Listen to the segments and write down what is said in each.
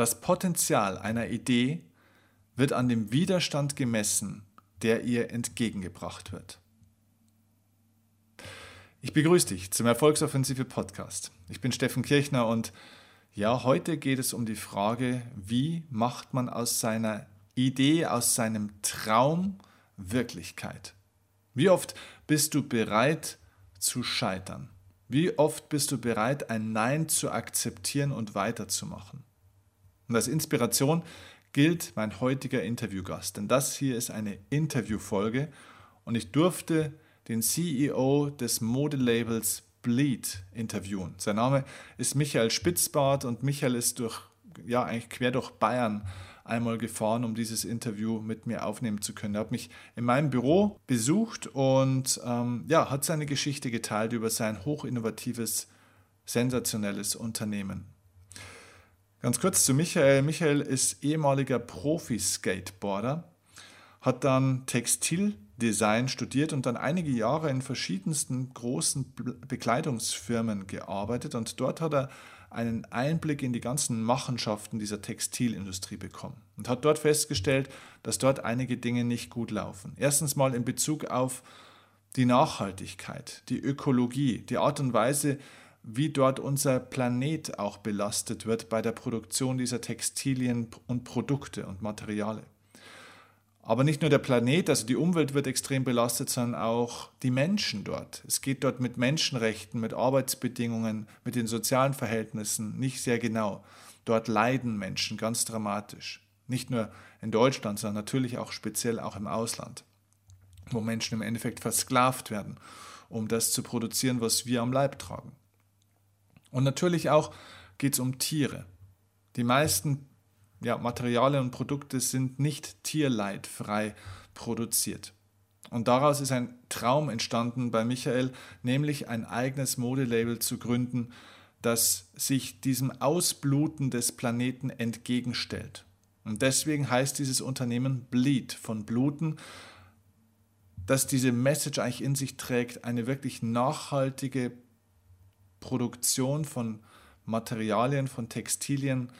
Das Potenzial einer Idee wird an dem Widerstand gemessen, der ihr entgegengebracht wird. Ich begrüße dich zum Erfolgsoffensive Podcast. Ich bin Steffen Kirchner und ja, heute geht es um die Frage, wie macht man aus seiner Idee, aus seinem Traum Wirklichkeit? Wie oft bist du bereit zu scheitern? Wie oft bist du bereit, ein Nein zu akzeptieren und weiterzumachen? Und als Inspiration gilt mein heutiger Interviewgast, denn das hier ist eine Interviewfolge und ich durfte den CEO des Modelabels Bleed interviewen. Sein Name ist Michael Spitzbart und Michael ist durch, ja, eigentlich quer durch Bayern einmal gefahren, um dieses Interview mit mir aufnehmen zu können. Er hat mich in meinem Büro besucht und ähm, ja, hat seine Geschichte geteilt über sein hochinnovatives, sensationelles Unternehmen. Ganz kurz zu Michael. Michael ist ehemaliger Profi-Skateboarder, hat dann Textildesign studiert und dann einige Jahre in verschiedensten großen Bekleidungsfirmen gearbeitet und dort hat er einen Einblick in die ganzen Machenschaften dieser Textilindustrie bekommen und hat dort festgestellt, dass dort einige Dinge nicht gut laufen. Erstens mal in Bezug auf die Nachhaltigkeit, die Ökologie, die Art und Weise, wie dort unser Planet auch belastet wird bei der Produktion dieser Textilien und Produkte und Materiale. Aber nicht nur der Planet, also die Umwelt wird extrem belastet, sondern auch die Menschen dort. Es geht dort mit Menschenrechten, mit Arbeitsbedingungen, mit den sozialen Verhältnissen nicht sehr genau. Dort leiden Menschen ganz dramatisch. Nicht nur in Deutschland, sondern natürlich auch speziell auch im Ausland, wo Menschen im Endeffekt versklavt werden, um das zu produzieren, was wir am Leib tragen. Und natürlich auch geht es um Tiere. Die meisten ja, Materialien und Produkte sind nicht tierleidfrei produziert. Und daraus ist ein Traum entstanden bei Michael, nämlich ein eigenes Modelabel zu gründen, das sich diesem Ausbluten des Planeten entgegenstellt. Und deswegen heißt dieses Unternehmen Bleed von Bluten, dass diese Message eigentlich in sich trägt, eine wirklich nachhaltige Produktion von Materialien, von Textilien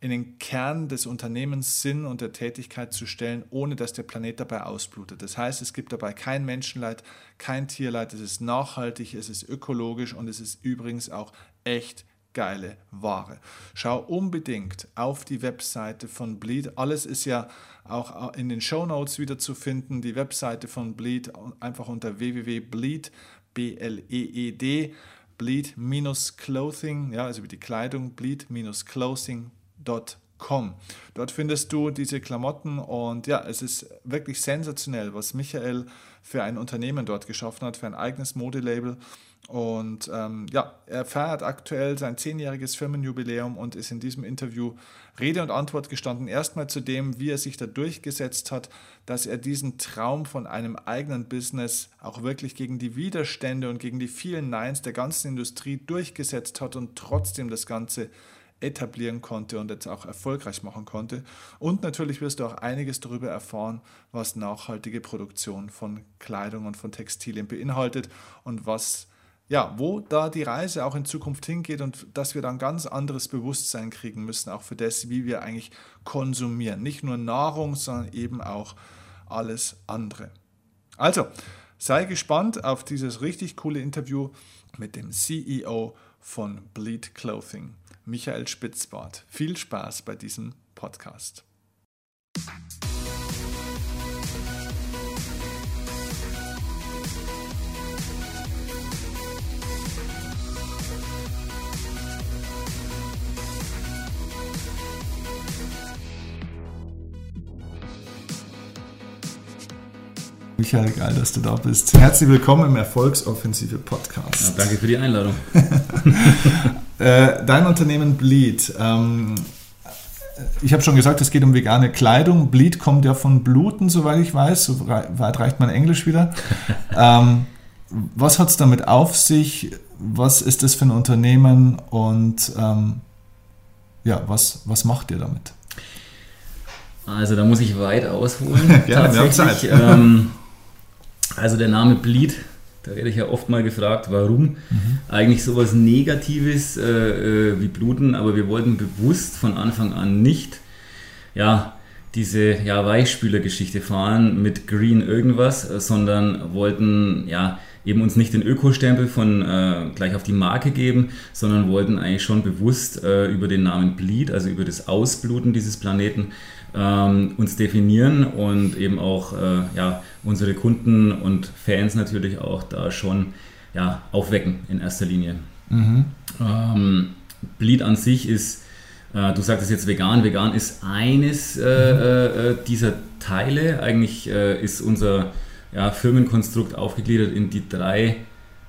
in den Kern des Unternehmens Sinn und der Tätigkeit zu stellen, ohne dass der Planet dabei ausblutet. Das heißt, es gibt dabei kein Menschenleid, kein Tierleid, es ist nachhaltig, es ist ökologisch und es ist übrigens auch echt geile Ware. Schau unbedingt auf die Webseite von Bleed. Alles ist ja auch in den Show Notes wieder zu finden. Die Webseite von Bleed einfach unter www.bleed, B-L-E-E-D, bleed-clothing, ja, also wie die Kleidung, bleed-clothing.com. Dort findest du diese Klamotten und ja, es ist wirklich sensationell, was Michael für ein Unternehmen dort geschaffen hat, für ein eigenes Modelabel. Und ähm, ja, er feiert aktuell sein zehnjähriges Firmenjubiläum und ist in diesem Interview Rede und Antwort gestanden. Erstmal zu dem, wie er sich da durchgesetzt hat, dass er diesen Traum von einem eigenen Business auch wirklich gegen die Widerstände und gegen die vielen Neins der ganzen Industrie durchgesetzt hat und trotzdem das Ganze etablieren konnte und jetzt auch erfolgreich machen konnte. Und natürlich wirst du auch einiges darüber erfahren, was nachhaltige Produktion von Kleidung und von Textilien beinhaltet und was ja, wo da die Reise auch in Zukunft hingeht und dass wir dann ganz anderes Bewusstsein kriegen müssen, auch für das, wie wir eigentlich konsumieren. Nicht nur Nahrung, sondern eben auch alles andere. Also, sei gespannt auf dieses richtig coole Interview mit dem CEO von Bleed Clothing, Michael Spitzbart. Viel Spaß bei diesem Podcast. Michael, geil, dass du da bist. Herzlich willkommen im Erfolgsoffensive Podcast. Ja, danke für die Einladung. Äh, dein Unternehmen Bleed. Ähm, ich habe schon gesagt, es geht um vegane Kleidung. Bleed kommt ja von Bluten, soweit ich weiß. So weit reicht mein Englisch wieder. ähm, was hat es damit auf sich? Was ist das für ein Unternehmen? Und ähm, ja, was, was macht ihr damit? Also da muss ich weit ausholen. ja, tatsächlich. Wir haben Zeit. Ähm, also der Name Bleed, Da werde ich ja oft mal gefragt, warum mhm. eigentlich sowas Negatives äh, äh, wie Bluten, aber wir wollten bewusst von Anfang an nicht, ja, diese ja, Weichspüler-Geschichte fahren mit Green irgendwas, sondern wollten ja eben uns nicht den Ökostempel von äh, gleich auf die Marke geben, sondern wollten eigentlich schon bewusst äh, über den Namen Bleed, also über das Ausbluten dieses Planeten, ähm, uns definieren und eben auch äh, ja, unsere Kunden und Fans natürlich auch da schon ja, aufwecken in erster Linie. Mhm. Ähm, Bleed an sich ist äh, du sagtest jetzt vegan. Vegan ist eines äh, äh, äh dieser Teile. Eigentlich äh, ist unser ja, Firmenkonstrukt aufgegliedert in die drei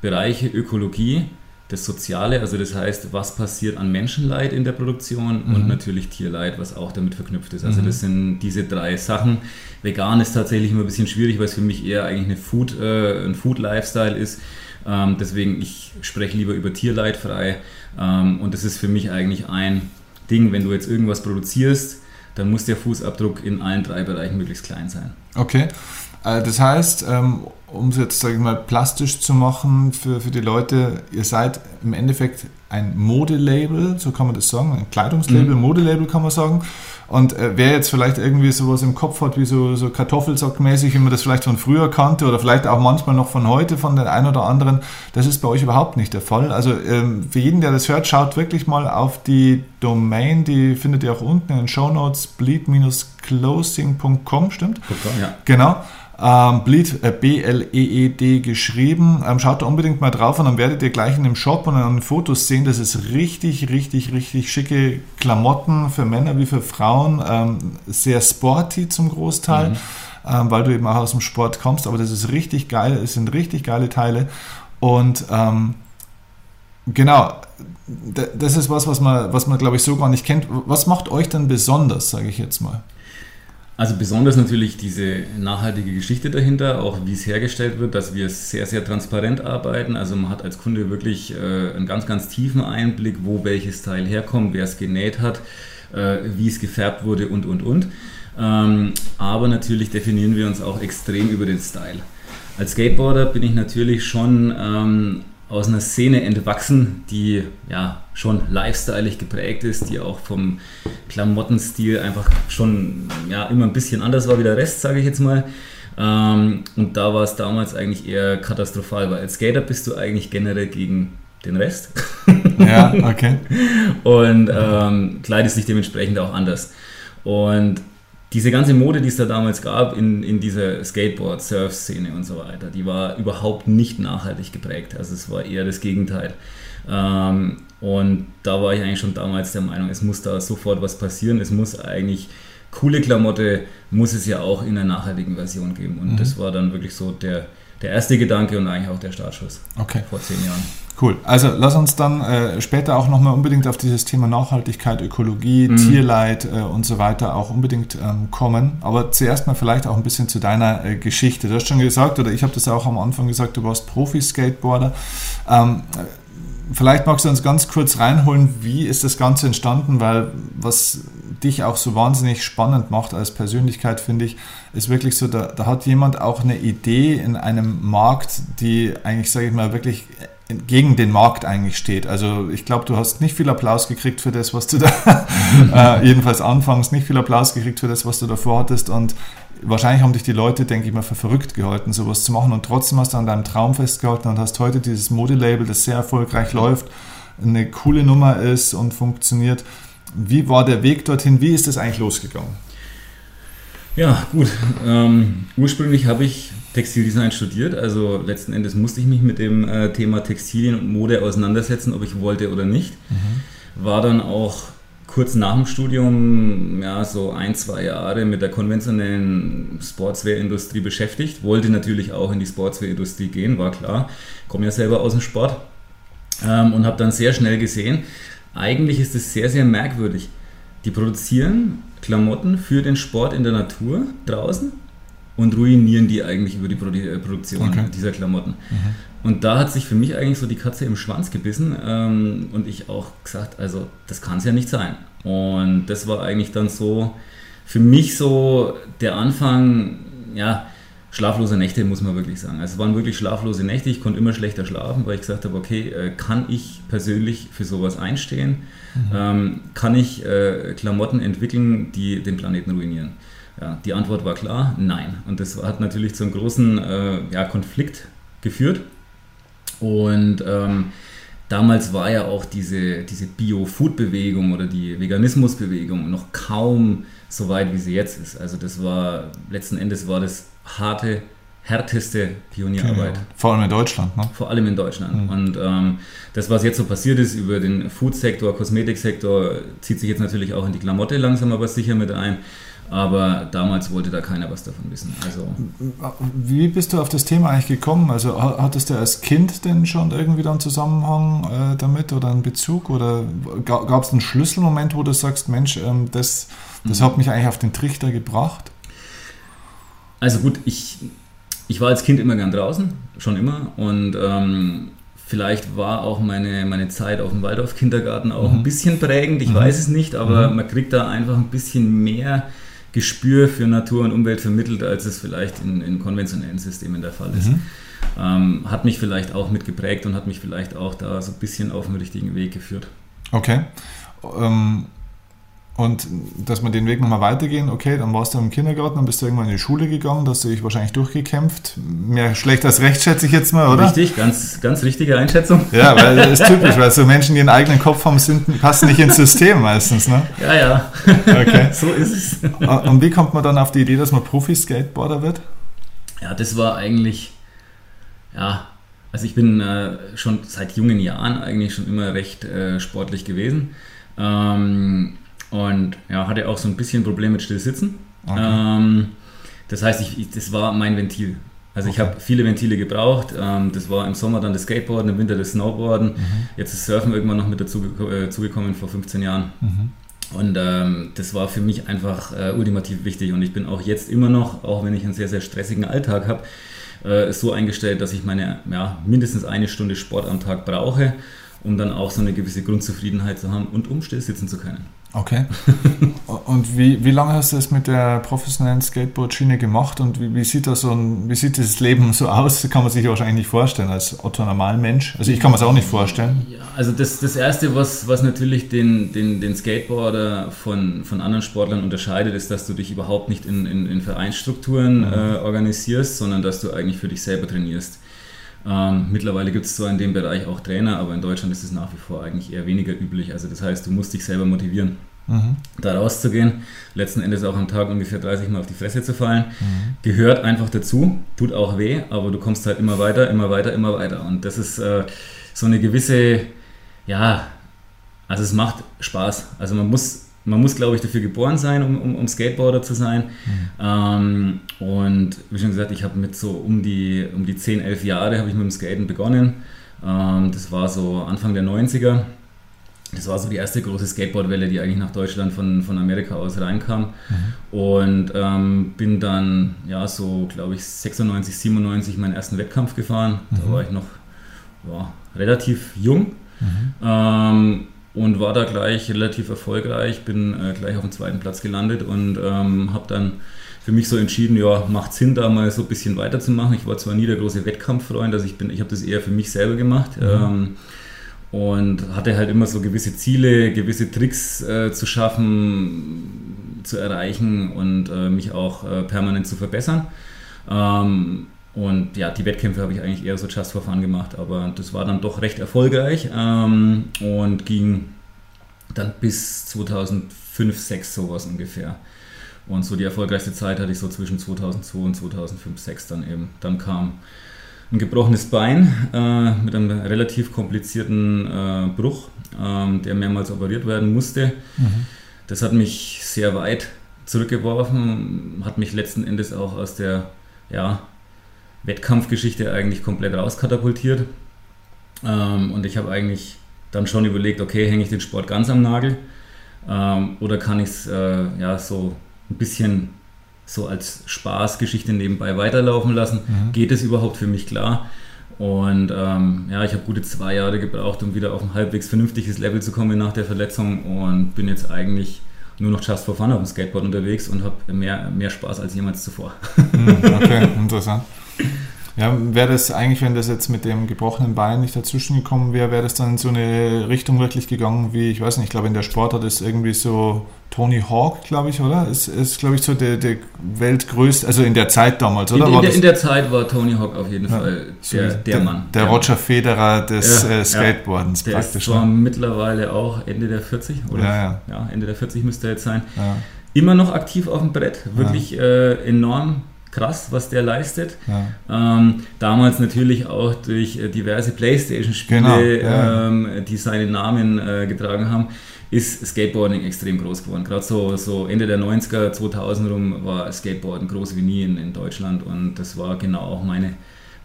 Bereiche Ökologie, das Soziale, also das heißt, was passiert an Menschenleid in der Produktion mhm. und natürlich Tierleid, was auch damit verknüpft ist. Also mhm. das sind diese drei Sachen. Vegan ist tatsächlich immer ein bisschen schwierig, weil es für mich eher eigentlich eine Food, äh, ein Food-Lifestyle ist. Ähm, deswegen, ich spreche lieber über Tierleid frei. Ähm, und das ist für mich eigentlich ein Ding, wenn du jetzt irgendwas produzierst, dann muss der Fußabdruck in allen drei Bereichen möglichst klein sein. Okay. Äh, das heißt, ähm, um es jetzt, sage ich mal, plastisch zu machen für, für die Leute, ihr seid im Endeffekt ein Modelabel, so kann man das sagen, ein Kleidungslabel, mhm. Modelabel kann man sagen. Und äh, wer jetzt vielleicht irgendwie sowas im Kopf hat, wie so, so Kartoffelsackmäßig, wie man das vielleicht von früher kannte oder vielleicht auch manchmal noch von heute, von den einen oder anderen, das ist bei euch überhaupt nicht der Fall. Also ähm, für jeden, der das hört, schaut wirklich mal auf die Domain, die findet ihr auch unten in den Show Notes, bleed-closing.com, stimmt? Ja. Genau. Ähm, Bleed, äh, B-L-E-E-D geschrieben. Ähm, schaut da unbedingt mal drauf und dann werdet ihr gleich in dem Shop und an den Fotos sehen, das ist richtig, richtig, richtig schicke Klamotten für Männer wie für Frauen. Ähm, sehr sporty zum Großteil, mhm. Ähm, weil du eben auch aus dem Sport kommst. Aber das ist richtig geil, es sind richtig geile Teile. Und ähm, genau, das ist was, was man, was man glaube ich, so gar nicht kennt. Was macht euch denn besonders, sage ich jetzt mal? Also besonders natürlich diese nachhaltige Geschichte dahinter, auch wie es hergestellt wird, dass wir sehr, sehr transparent arbeiten. Also man hat als Kunde wirklich äh, einen ganz, ganz tiefen Einblick, wo welches Teil herkommt, wer es genäht hat, äh, wie es gefärbt wurde und, und, und. Ähm, aber natürlich definieren wir uns auch extrem über den Style. Als Skateboarder bin ich natürlich schon ähm, aus einer Szene entwachsen, die ja schon lifestyleig geprägt ist, die auch vom Klamottenstil einfach schon ja, immer ein bisschen anders war wie der Rest, sage ich jetzt mal. Ähm, und da war es damals eigentlich eher katastrophal, weil als Skater bist du eigentlich generell gegen den Rest. Ja, okay. und ähm, kleidest dich dementsprechend auch anders. Und diese ganze Mode, die es da damals gab in, in dieser Skateboard-Surf-Szene und so weiter, die war überhaupt nicht nachhaltig geprägt. Also es war eher das Gegenteil. Ähm, und da war ich eigentlich schon damals der Meinung, es muss da sofort was passieren. Es muss eigentlich coole Klamotte, muss es ja auch in einer nachhaltigen Version geben. Und mhm. das war dann wirklich so der, der erste Gedanke und eigentlich auch der Startschuss okay. vor zehn Jahren. Cool. Also lass uns dann äh, später auch nochmal unbedingt auf dieses Thema Nachhaltigkeit, Ökologie, mhm. Tierleid äh, und so weiter auch unbedingt ähm, kommen. Aber zuerst mal vielleicht auch ein bisschen zu deiner äh, Geschichte. Du hast schon gesagt, oder ich habe das auch am Anfang gesagt, du warst Profi-Skateboarder. Ähm, vielleicht magst du uns ganz kurz reinholen, wie ist das Ganze entstanden, weil was dich auch so wahnsinnig spannend macht als Persönlichkeit, finde ich, ist wirklich so, da, da hat jemand auch eine Idee in einem Markt, die eigentlich, sage ich mal, wirklich gegen den Markt eigentlich steht. Also ich glaube, du hast nicht viel Applaus gekriegt für das, was du da, äh, jedenfalls anfangs nicht viel Applaus gekriegt für das, was du davor hattest und wahrscheinlich haben dich die Leute, denke ich mal, für verrückt gehalten, sowas zu machen und trotzdem hast du an deinem Traum festgehalten und hast heute dieses Modelabel, das sehr erfolgreich läuft, eine coole Nummer ist und funktioniert. Wie war der Weg dorthin? Wie ist das eigentlich losgegangen? Ja, gut. Ähm, ursprünglich habe ich Textildesign studiert, also letzten Endes musste ich mich mit dem äh, Thema Textilien und Mode auseinandersetzen, ob ich wollte oder nicht. Mhm. War dann auch kurz nach dem Studium, ja, so ein, zwei Jahre mit der konventionellen Sportswear-Industrie beschäftigt. Wollte natürlich auch in die Sportswear-Industrie gehen, war klar. Komme ja selber aus dem Sport ähm, und habe dann sehr schnell gesehen, eigentlich ist es sehr, sehr merkwürdig. Die produzieren Klamotten für den Sport in der Natur draußen und ruinieren die eigentlich über die äh, Produktion okay. dieser Klamotten. Mhm. Und da hat sich für mich eigentlich so die Katze im Schwanz gebissen ähm, und ich auch gesagt, also das kann es ja nicht sein. Und das war eigentlich dann so für mich so der Anfang, ja, schlaflose Nächte, muss man wirklich sagen. Also es waren wirklich schlaflose Nächte. Ich konnte immer schlechter schlafen, weil ich gesagt habe, okay, äh, kann ich persönlich für sowas einstehen? Mhm. Ähm, kann ich äh, Klamotten entwickeln, die den Planeten ruinieren? Ja, die Antwort war klar, nein. Und das hat natürlich zu einem großen äh, ja, Konflikt geführt. Und ähm, damals war ja auch diese, diese Bio-Food-Bewegung oder die Veganismus-Bewegung noch kaum so weit, wie sie jetzt ist. Also das war, letzten Endes war das harte, härteste Pionierarbeit. Genau. Vor allem in Deutschland, ne? Vor allem in Deutschland. Mhm. Und ähm, das, was jetzt so passiert ist über den Food-Sektor, Kosmetiksektor, zieht sich jetzt natürlich auch in die Klamotte langsam aber sicher mit ein. Aber damals wollte da keiner was davon wissen. Also Wie bist du auf das Thema eigentlich gekommen? Also hattest du als Kind denn schon irgendwie einen Zusammenhang äh, damit oder einen Bezug? Oder gab es einen Schlüsselmoment, wo du sagst, Mensch, ähm, das, das mhm. hat mich eigentlich auf den Trichter gebracht? Also gut, ich, ich war als Kind immer gern draußen, schon immer. Und ähm, vielleicht war auch meine, meine Zeit auf dem Waldorf-Kindergarten auch mhm. ein bisschen prägend. Ich mhm. weiß es nicht, aber mhm. man kriegt da einfach ein bisschen mehr Gespür für Natur und Umwelt vermittelt, als es vielleicht in, in konventionellen Systemen der Fall ist. Mhm. Ähm, hat mich vielleicht auch mitgeprägt und hat mich vielleicht auch da so ein bisschen auf den richtigen Weg geführt. Okay. Ähm, und dass wir den Weg nochmal weitergehen, okay, dann warst du im Kindergarten, dann bist du irgendwann in die Schule gegangen, da hast du dich wahrscheinlich durchgekämpft. Mehr schlecht als recht, schätze ich jetzt mal, oder? Richtig, ganz, ganz richtige Einschätzung. Ja, weil das ist typisch, weil so Menschen, die einen eigenen Kopf haben, sind, passen nicht ins System meistens, ne? Ja, ja. Okay. so ist es. Und wie kommt man dann auf die Idee, dass man Profi-Skateboarder wird? Ja, das war eigentlich, ja, also ich bin äh, schon seit jungen Jahren eigentlich schon immer recht äh, sportlich gewesen. Ähm, und ja, hatte auch so ein bisschen Problem mit Stillsitzen. Okay. Ähm, das heißt, ich, ich, das war mein Ventil. Also okay. ich habe viele Ventile gebraucht. Ähm, das war im Sommer dann das Skateboarden, im Winter das Snowboarden. Mhm. Jetzt ist Surfen irgendwann noch mit dazu äh, zugekommen vor 15 Jahren. Mhm. Und ähm, das war für mich einfach äh, ultimativ wichtig. Und ich bin auch jetzt immer noch, auch wenn ich einen sehr, sehr stressigen Alltag habe, äh, so eingestellt, dass ich meine ja, mindestens eine Stunde Sport am Tag brauche, um dann auch so eine gewisse Grundzufriedenheit zu haben und um still sitzen zu können. Okay. und wie, wie lange hast du es mit der professionellen Skateboard-Schiene gemacht und wie, wie, sieht das so ein, wie sieht das Leben so aus? Das kann man sich wahrscheinlich nicht vorstellen als Otto Normalmensch. Also ich kann mir es auch nicht vorstellen. Ja, also das, das Erste, was, was natürlich den, den, den Skateboarder von, von anderen Sportlern unterscheidet, ist, dass du dich überhaupt nicht in, in, in Vereinsstrukturen mhm. äh, organisierst, sondern dass du eigentlich für dich selber trainierst. Ähm, mittlerweile gibt es zwar in dem Bereich auch Trainer, aber in Deutschland ist es nach wie vor eigentlich eher weniger üblich. Also das heißt, du musst dich selber motivieren, mhm. da rauszugehen. Letzten Endes auch am Tag ungefähr 30 Mal auf die Fresse zu fallen. Mhm. Gehört einfach dazu, tut auch weh, aber du kommst halt immer weiter, immer weiter, immer weiter. Und das ist äh, so eine gewisse, ja, also es macht Spaß. Also man muss man muss, glaube ich, dafür geboren sein, um, um, um Skateboarder zu sein. Mhm. Ähm, und wie schon gesagt, ich habe mit so um die, um die 10, 11 Jahre habe ich mit dem Skaten begonnen. Ähm, das war so Anfang der 90er. Das war so die erste große Skateboardwelle, die eigentlich nach Deutschland von, von Amerika aus reinkam. Mhm. Und ähm, bin dann, ja, so glaube ich 96, 97 meinen ersten Wettkampf gefahren. Mhm. Da war ich noch ja, relativ jung. Mhm. Ähm, und war da gleich relativ erfolgreich, bin äh, gleich auf dem zweiten Platz gelandet und ähm, habe dann für mich so entschieden, ja, macht Sinn, da mal so ein bisschen weiterzumachen. Ich war zwar nie der große Wettkampffreund, also ich ich habe das eher für mich selber gemacht. Mhm. Ähm, und hatte halt immer so gewisse Ziele, gewisse Tricks äh, zu schaffen, zu erreichen und äh, mich auch äh, permanent zu verbessern. Ähm, und ja, die Wettkämpfe habe ich eigentlich eher so just for fun gemacht, aber das war dann doch recht erfolgreich ähm, und ging dann bis 2005, 2006 sowas ungefähr. Und so die erfolgreichste Zeit hatte ich so zwischen 2002 und 2005, 2006 dann eben. Dann kam ein gebrochenes Bein äh, mit einem relativ komplizierten äh, Bruch, äh, der mehrmals operiert werden musste. Mhm. Das hat mich sehr weit zurückgeworfen, hat mich letzten Endes auch aus der ja, Wettkampfgeschichte eigentlich komplett rauskatapultiert. Ähm, und ich habe eigentlich dann schon überlegt, okay, hänge ich den Sport ganz am Nagel ähm, oder kann ich es äh, ja so ein bisschen so als Spaßgeschichte nebenbei weiterlaufen lassen? Mhm. Geht es überhaupt für mich klar? Und ähm, ja, ich habe gute zwei Jahre gebraucht, um wieder auf ein halbwegs vernünftiges Level zu kommen nach der Verletzung und bin jetzt eigentlich nur noch just for fun auf dem Skateboard unterwegs und habe mehr, mehr Spaß als jemals zuvor. Hm, okay, interessant. Ja, wäre das eigentlich, wenn das jetzt mit dem gebrochenen Bein nicht dazwischen gekommen wäre, wäre das dann in so eine Richtung wirklich gegangen, wie, ich weiß nicht, ich glaube in der Sportart ist irgendwie so Tony Hawk, glaube ich, oder? Ist, ist glaube ich, so der, der weltgrößte, also in der Zeit damals, oder? In, in, der, in der, Zeit war Tony Hawk auf jeden ja, Fall der, der, der, Mann. Der, Roger Federer des ja, äh, Skateboardens ja, praktisch. Der zwar ne? mittlerweile auch Ende der 40, oder? Ja, ja. Ende der 40 müsste er jetzt sein. Immer noch aktiv auf dem Brett, wirklich äh, enorm krass, was der leistet. Ja. Ähm, damals natürlich auch durch äh, diverse Playstation-Spiele, genau, ja. ähm, die seinen Namen äh, getragen haben, ist Skateboarding extrem groß geworden. Gerade so, so Ende der 90er, 2000 rum war Skateboarden groß wie nie in, in Deutschland und das war genau auch meine,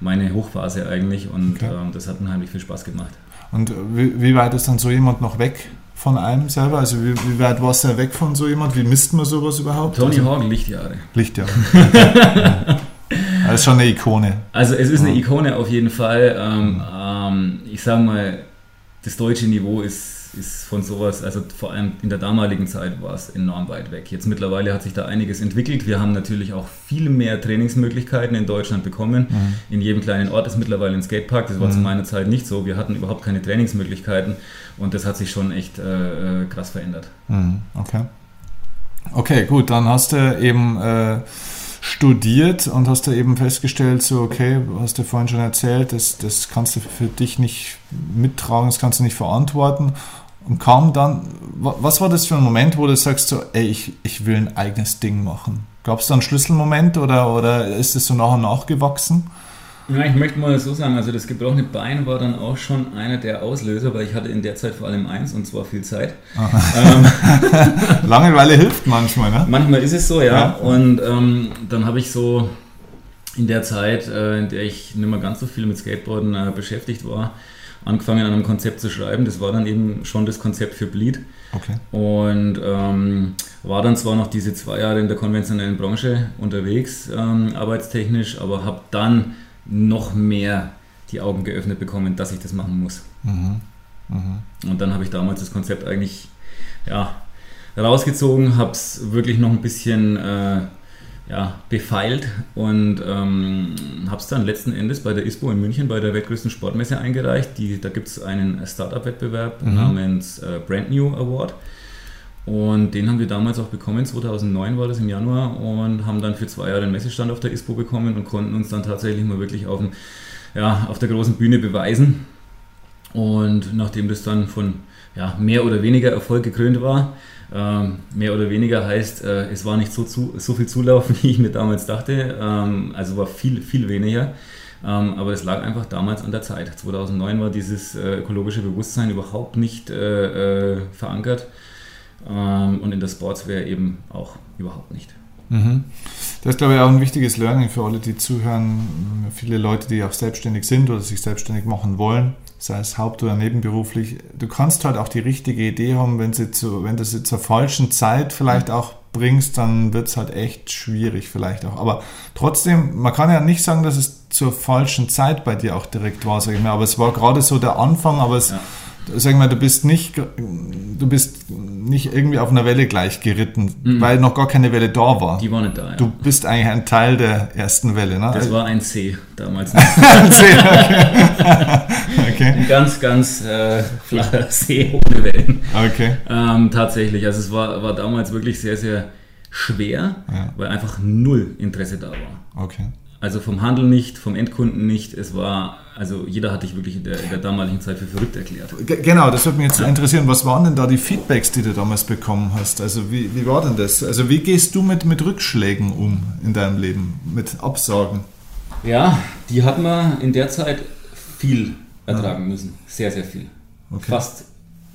meine Hochphase eigentlich und okay. ähm, das hat unheimlich viel Spaß gemacht. Und wie, wie weit ist dann so jemand noch weg von einem selber? Also wie, wie weit warst du weg von so jemand? Wie misst man sowas überhaupt? Tony also, Hawk, Lichtjahre. Lichtjahre. ja. Das ist schon eine Ikone. Also es ist eine Ikone auf jeden Fall. Ähm, ähm, ich sage mal, das deutsche Niveau ist ist von sowas, also vor allem in der damaligen Zeit war es enorm weit weg. Jetzt mittlerweile hat sich da einiges entwickelt. Wir haben natürlich auch viel mehr Trainingsmöglichkeiten in Deutschland bekommen. Mhm. In jedem kleinen Ort ist mittlerweile ein Skatepark. Das war mhm. zu meiner Zeit nicht so. Wir hatten überhaupt keine Trainingsmöglichkeiten und das hat sich schon echt äh, äh krass verändert. Mhm. Okay. Okay, gut, dann hast du eben äh, studiert und hast da eben festgestellt, so, okay, hast du vorhin schon erzählt, das, das kannst du für dich nicht mittragen, das kannst du nicht verantworten und kam dann, was war das für ein Moment, wo du sagst so, ey, ich, ich will ein eigenes Ding machen? Gab es da einen Schlüsselmoment oder, oder ist es so nach und nach gewachsen? Ja, ich möchte mal so sagen, also das gebrochene Bein war dann auch schon einer der Auslöser, weil ich hatte in der Zeit vor allem eins und zwar viel Zeit. Ähm, Langeweile hilft manchmal, ne? Manchmal ist es so, ja. ja. Und ähm, dann habe ich so in der Zeit, äh, in der ich nicht mehr ganz so viel mit Skateboarden äh, beschäftigt war, angefangen an einem Konzept zu schreiben. Das war dann eben schon das Konzept für Bleed. Okay. Und ähm, war dann zwar noch diese zwei Jahre in der konventionellen Branche unterwegs, ähm, arbeitstechnisch, aber habe dann noch mehr die Augen geöffnet bekommen, dass ich das machen muss. Mhm. Mhm. Und dann habe ich damals das Konzept eigentlich ja, rausgezogen, habe es wirklich noch ein bisschen äh, ja, befeilt und ähm, habe es dann letzten Endes bei der ISPO in München bei der weltgrößten Sportmesse eingereicht. Die, da gibt es einen Startup-Wettbewerb mhm. namens äh, Brand New Award. Und den haben wir damals auch bekommen, 2009 war das im Januar, und haben dann für zwei Jahre einen Messestand auf der ISPO bekommen und konnten uns dann tatsächlich mal wirklich auf, dem, ja, auf der großen Bühne beweisen. Und nachdem das dann von ja, mehr oder weniger Erfolg gekrönt war, ähm, mehr oder weniger heißt, äh, es war nicht so, zu, so viel Zulauf, wie ich mir damals dachte. Ähm, also war viel, viel weniger. Ähm, aber es lag einfach damals an der Zeit. 2009 war dieses äh, ökologische Bewusstsein überhaupt nicht äh, äh, verankert. Ähm, und in der Sportswear eben auch überhaupt nicht. Mhm. Das ist, glaube ich, auch ein wichtiges Learning für alle, die zuhören. Viele Leute, die auch selbstständig sind oder sich selbstständig machen wollen sei es haupt- oder nebenberuflich, du kannst halt auch die richtige Idee haben, wenn, sie zu, wenn du sie zur falschen Zeit vielleicht auch bringst, dann wird es halt echt schwierig vielleicht auch. Aber trotzdem, man kann ja nicht sagen, dass es zur falschen Zeit bei dir auch direkt war, sag ich mal. Aber es war gerade so der Anfang, aber es, ja sag mal, du bist nicht, du bist nicht irgendwie auf einer Welle gleich geritten, mhm. weil noch gar keine Welle da war. Die war nicht da, ja. Du bist eigentlich ein Teil der ersten Welle, ne? Das war ein C damals. ein C, okay. okay. Ein ganz, ganz äh, flacher See ohne Wellen. Okay. Ähm, tatsächlich, also es war, war damals wirklich sehr, sehr schwer, ja. weil einfach null Interesse da war. Okay. Also vom Handel nicht, vom Endkunden nicht. Es war, also jeder hat dich wirklich in der, in der damaligen Zeit für verrückt erklärt. G genau, das würde mich jetzt interessieren. Was waren denn da die Feedbacks, die du damals bekommen hast? Also wie, wie war denn das? Also wie gehst du mit, mit Rückschlägen um in deinem Leben, mit Absagen? Ja, die hat man in der Zeit viel ertragen ja. müssen. Sehr, sehr viel. Okay. Fast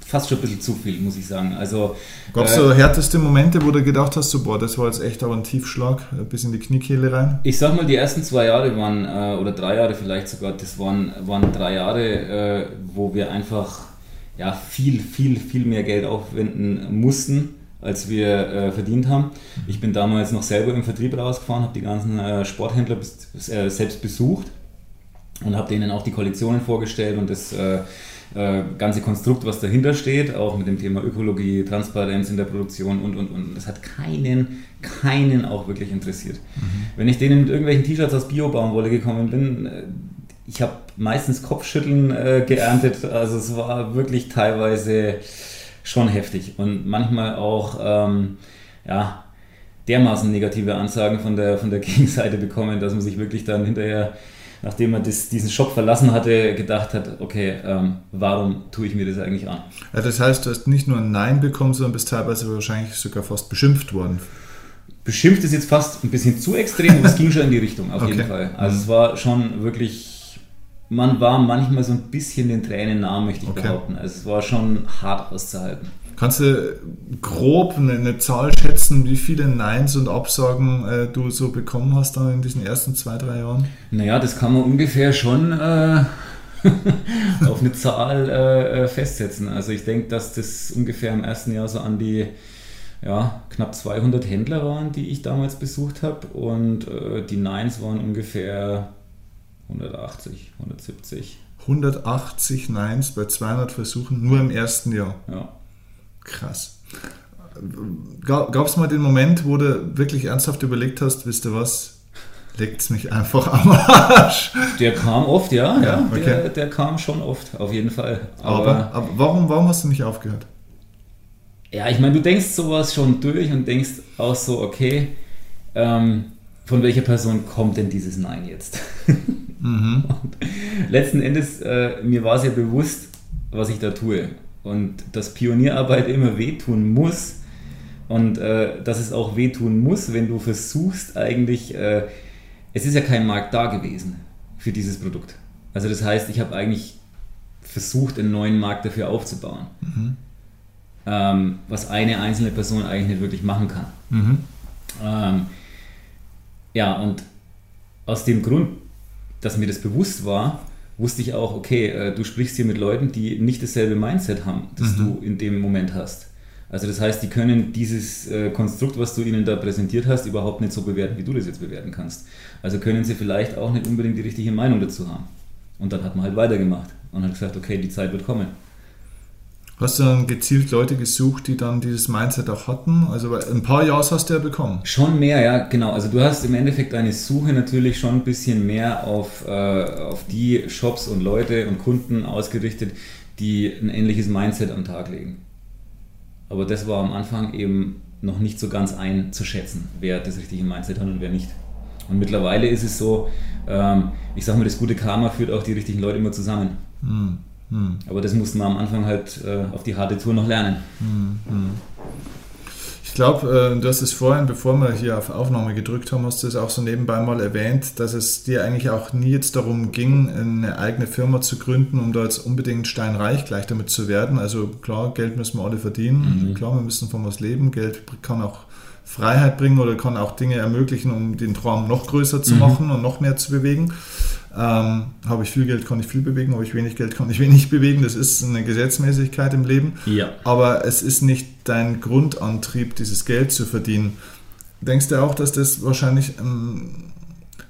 fast schon ein bisschen zu viel, muss ich sagen. Also, Gab es äh, so härteste Momente, wo du gedacht hast, so, boah, das war jetzt echt aber ein Tiefschlag, bis in die Kniekehle rein? Ich sag mal, die ersten zwei Jahre waren, äh, oder drei Jahre vielleicht sogar, das waren, waren drei Jahre, äh, wo wir einfach ja, viel, viel, viel mehr Geld aufwenden mussten, als wir äh, verdient haben. Ich bin damals noch selber im Vertrieb rausgefahren, habe die ganzen äh, Sporthändler bis, äh, selbst besucht und habe denen auch die Kollektionen vorgestellt und das äh, ganze Konstrukt, was dahinter steht, auch mit dem Thema Ökologie, Transparenz in der Produktion und und und. Das hat keinen, keinen auch wirklich interessiert. Mhm. Wenn ich denen mit irgendwelchen T-Shirts aus Bio-Baumwolle gekommen bin, äh, ich habe meistens Kopfschütteln äh, geerntet, also es war wirklich teilweise schon heftig und manchmal auch ähm, ja, dermaßen negative Ansagen von der, von der Gegenseite bekommen, dass man sich wirklich dann hinterher nachdem man das, diesen Shop verlassen hatte, gedacht hat, okay, ähm, warum tue ich mir das eigentlich an? Ja, das heißt, du hast nicht nur ein Nein bekommen, sondern bist teilweise wahrscheinlich sogar fast beschimpft worden. Beschimpft ist jetzt fast ein bisschen zu extrem, aber es ging schon in die Richtung, auf okay. jeden Fall. Also mhm. es war schon wirklich, man war manchmal so ein bisschen den Tränen nah, möchte ich okay. behaupten. Also es war schon hart auszuhalten. Kannst du grob eine, eine, Zahl schätzen, wie viele Neins und Absagen äh, du so bekommen hast dann in diesen ersten zwei, drei Jahren? Naja, das kann man ungefähr schon äh, auf eine Zahl äh, äh, festsetzen. Also ich denke, dass das ungefähr im ersten Jahr so an die ja, knapp 200 Händler waren, die ich damals besucht habe und äh, die Nines waren ungefähr 180, 170. 180 Nines bei 200 Versuchen nur im ersten Jahr. Ja. Krass. Gab es mal den Moment, wo du wirklich ernsthaft überlegt hast, wisst ihr was, legt es mich einfach am Arsch? Der kam oft, ja, ja, okay. der, der, kam schon oft, auf jeden Fall. Aber, aber, aber warum, warum hast du nicht aufgehört? Ja, ich meine, du denkst sowas schon durch und denkst auch so, okay, ähm, von welcher Person kommt denn dieses Nein jetzt? Mhm. letzten Endes, äh, mir war sehr bewusst, was ich da tue und dass Pionierarbeit immer wehtun muss und äh, dass es auch wehtun muss, wenn du versuchst eigentlich, äh, es ist ja kein Markt da gewesen für dieses Produkt. Also das heißt, ich habe eigentlich versucht, einen neuen Markt dafür aufzubauen, mhm. ähm, was eine einzelne Person eigentlich nicht wirklich machen kann. Mhm. Ähm, ja, und aus dem Grund, dass mir das bewusst war, wusste ich auch, okay, äh, du sprichst hier mit Leuten, die nicht dasselbe Mindset haben, das mhm. du in dem Moment hast. Also das heißt, die können dieses äh, Konstrukt, was du ihnen da präsentiert hast, überhaupt nicht so bewerten, wie du das jetzt bewerten kannst. Also können sie vielleicht auch nicht unbedingt die richtige Meinung dazu haben. Und dann hat man halt weitergemacht und hat gesagt, okay, die Zeit wird kommen. Hast du dann gezielt Leute gesucht, die dann dieses Mindset auch hatten? Also ein paar Jahre hast du ja bekommen. Schon mehr, ja, genau. Also du hast im Endeffekt deine Suche natürlich schon ein bisschen mehr auf, äh, auf die Shops und Leute und Kunden ausgerichtet, die ein ähnliches Mindset am Tag legen. Aber das war am Anfang eben noch nicht so ganz einzuschätzen, wer das richtige Mindset hat und wer nicht. Und mittlerweile ist es so, ähm, ich sage mal, das gute Karma führt auch die richtigen Leute immer zusammen. Hm. Hm. Aber das mussten wir am Anfang halt äh, auf die harte Tour noch lernen. Hm. hm. Ich glaube, äh, du hast es vorhin, bevor wir hier auf Aufnahme gedrückt haben, hast du es auch so nebenbei mal erwähnt, dass es dir eigentlich auch nie jetzt darum ging, eine eigene Firma zu gründen, um da jetzt unbedingt steinreich gleich damit zu werden. Also klar, Geld müssen wir alle verdienen. Mhm. Klar, wir müssen von was leben. Geld kann auch Freiheit bringen oder kann auch Dinge ermöglichen, um den Traum noch größer zu mhm. machen und noch mehr zu bewegen. Ähm, habe ich viel Geld, kann ich viel bewegen, habe ich wenig Geld, kann ich wenig bewegen. Das ist eine Gesetzmäßigkeit im Leben. Ja. Aber es ist nicht dein Grundantrieb, dieses Geld zu verdienen. Denkst du auch, dass das wahrscheinlich ähm,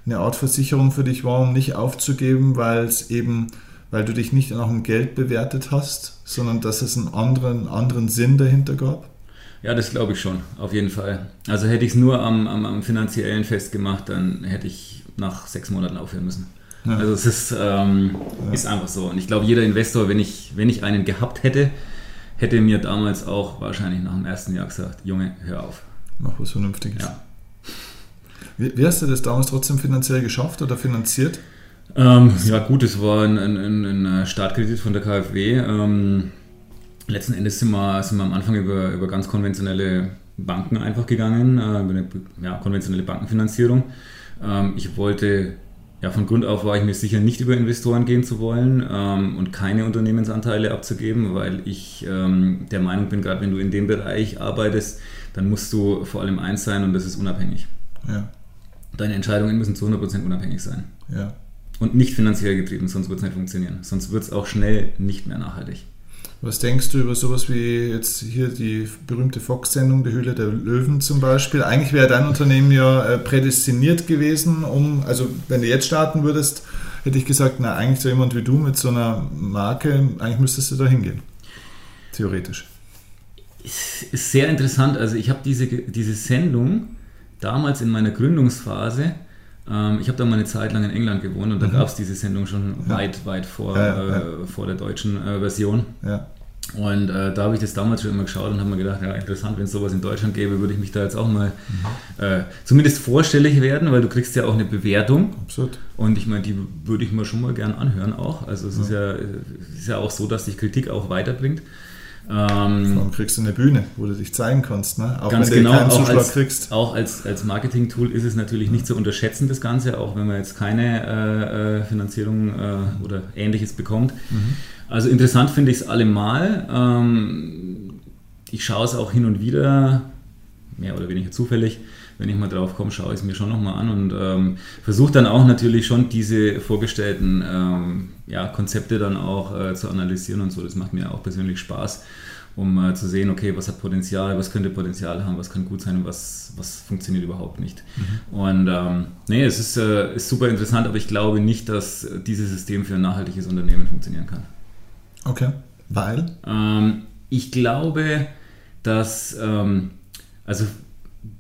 eine Art Versicherung für dich war, um nicht aufzugeben, weil es eben, weil du dich nicht nach dem Geld bewertet hast, sondern dass es einen anderen, anderen Sinn dahinter gab? Ja, das glaube ich schon, auf jeden Fall. Also hätte ich es nur am, am, am finanziellen festgemacht, dann hätte ich nach sechs Monaten aufhören müssen. Ja. Also es ist, ähm, ja. ist einfach so. Und ich glaube, jeder Investor, wenn ich, wenn ich einen gehabt hätte, hätte mir damals auch wahrscheinlich nach dem ersten Jahr gesagt, Junge, hör auf. Mach was Vernünftiges. Ja. Wie, wie, hast du das damals trotzdem finanziell geschafft oder finanziert? Ähm, ja gut, es war ein, ein, ein, Startkredit von der KfW. Ähm, letzten Endes sind wir, sind wir am Anfang über, über ganz konventionelle Banken einfach gegangen, äh, über eine ja, konventionelle Bankenfinanzierung. Ähm, ich wollte ja, von Grund auf war ich mir sicher, nicht über Investoren gehen zu wollen ähm, und keine Unternehmensanteile abzugeben, weil ich ähm, der Meinung bin, gerade wenn du in dem Bereich arbeitest, dann musst du vor allem eins sein und das ist unabhängig. Ja. Deine Entscheidungen müssen zu 100% unabhängig sein. Ja. Und nicht finanziell getrieben, sonst wird es nicht funktionieren. Sonst wird es auch schnell nicht mehr nachhaltig. Was denkst du über sowas wie jetzt hier die berühmte Fox-Sendung, die Höhle der Löwen zum Beispiel? Eigentlich wäre dein Unternehmen ja äh, prädestiniert gewesen, um, also wenn du jetzt starten würdest, hätte ich gesagt, na eigentlich so jemand wie du mit so einer Marke, eigentlich müsstest du da hingehen. Theoretisch. Ist sehr interessant. Also ich habe diese, diese Sendung damals in meiner Gründungsphase, ähm, ich habe da mal eine Zeit lang in England gewohnt und da mhm. gab es diese Sendung schon ja. weit, weit vor, äh, vor der deutschen äh, Version. Und äh, da habe ich das damals schon immer geschaut und habe mir gedacht, ja, interessant, wenn es sowas in Deutschland gäbe, würde ich mich da jetzt auch mal mhm. äh, zumindest vorstellig werden, weil du kriegst ja auch eine Bewertung. Absolut. Und ich meine, die würde ich mir schon mal gern anhören auch. Also es ja. Ist, ja, ist ja auch so, dass dich Kritik auch weiterbringt. Ähm, Vor allem kriegst du eine Bühne, wo du dich zeigen kannst. Ne? Auch ganz wenn du genau, keinen Zuschlag als, kriegst. Auch als, als Marketing-Tool ist es natürlich nicht zu unterschätzen, das Ganze, auch wenn man jetzt keine äh, äh Finanzierung äh, oder ähnliches bekommt. Mhm. Also interessant finde ich es allemal. Ähm, ich schaue es auch hin und wieder, mehr oder weniger zufällig. Wenn ich mal drauf komme, schaue ich es mir schon nochmal an und ähm, versuche dann auch natürlich schon diese vorgestellten ähm, ja, Konzepte dann auch äh, zu analysieren und so. Das macht mir auch persönlich Spaß, um äh, zu sehen, okay, was hat Potenzial, was könnte Potenzial haben, was kann gut sein und was, was funktioniert überhaupt nicht. Mhm. Und ähm, nee, es ist, äh, ist super interessant, aber ich glaube nicht, dass dieses System für ein nachhaltiges Unternehmen funktionieren kann. Okay, weil? Ähm, ich glaube, dass, ähm, also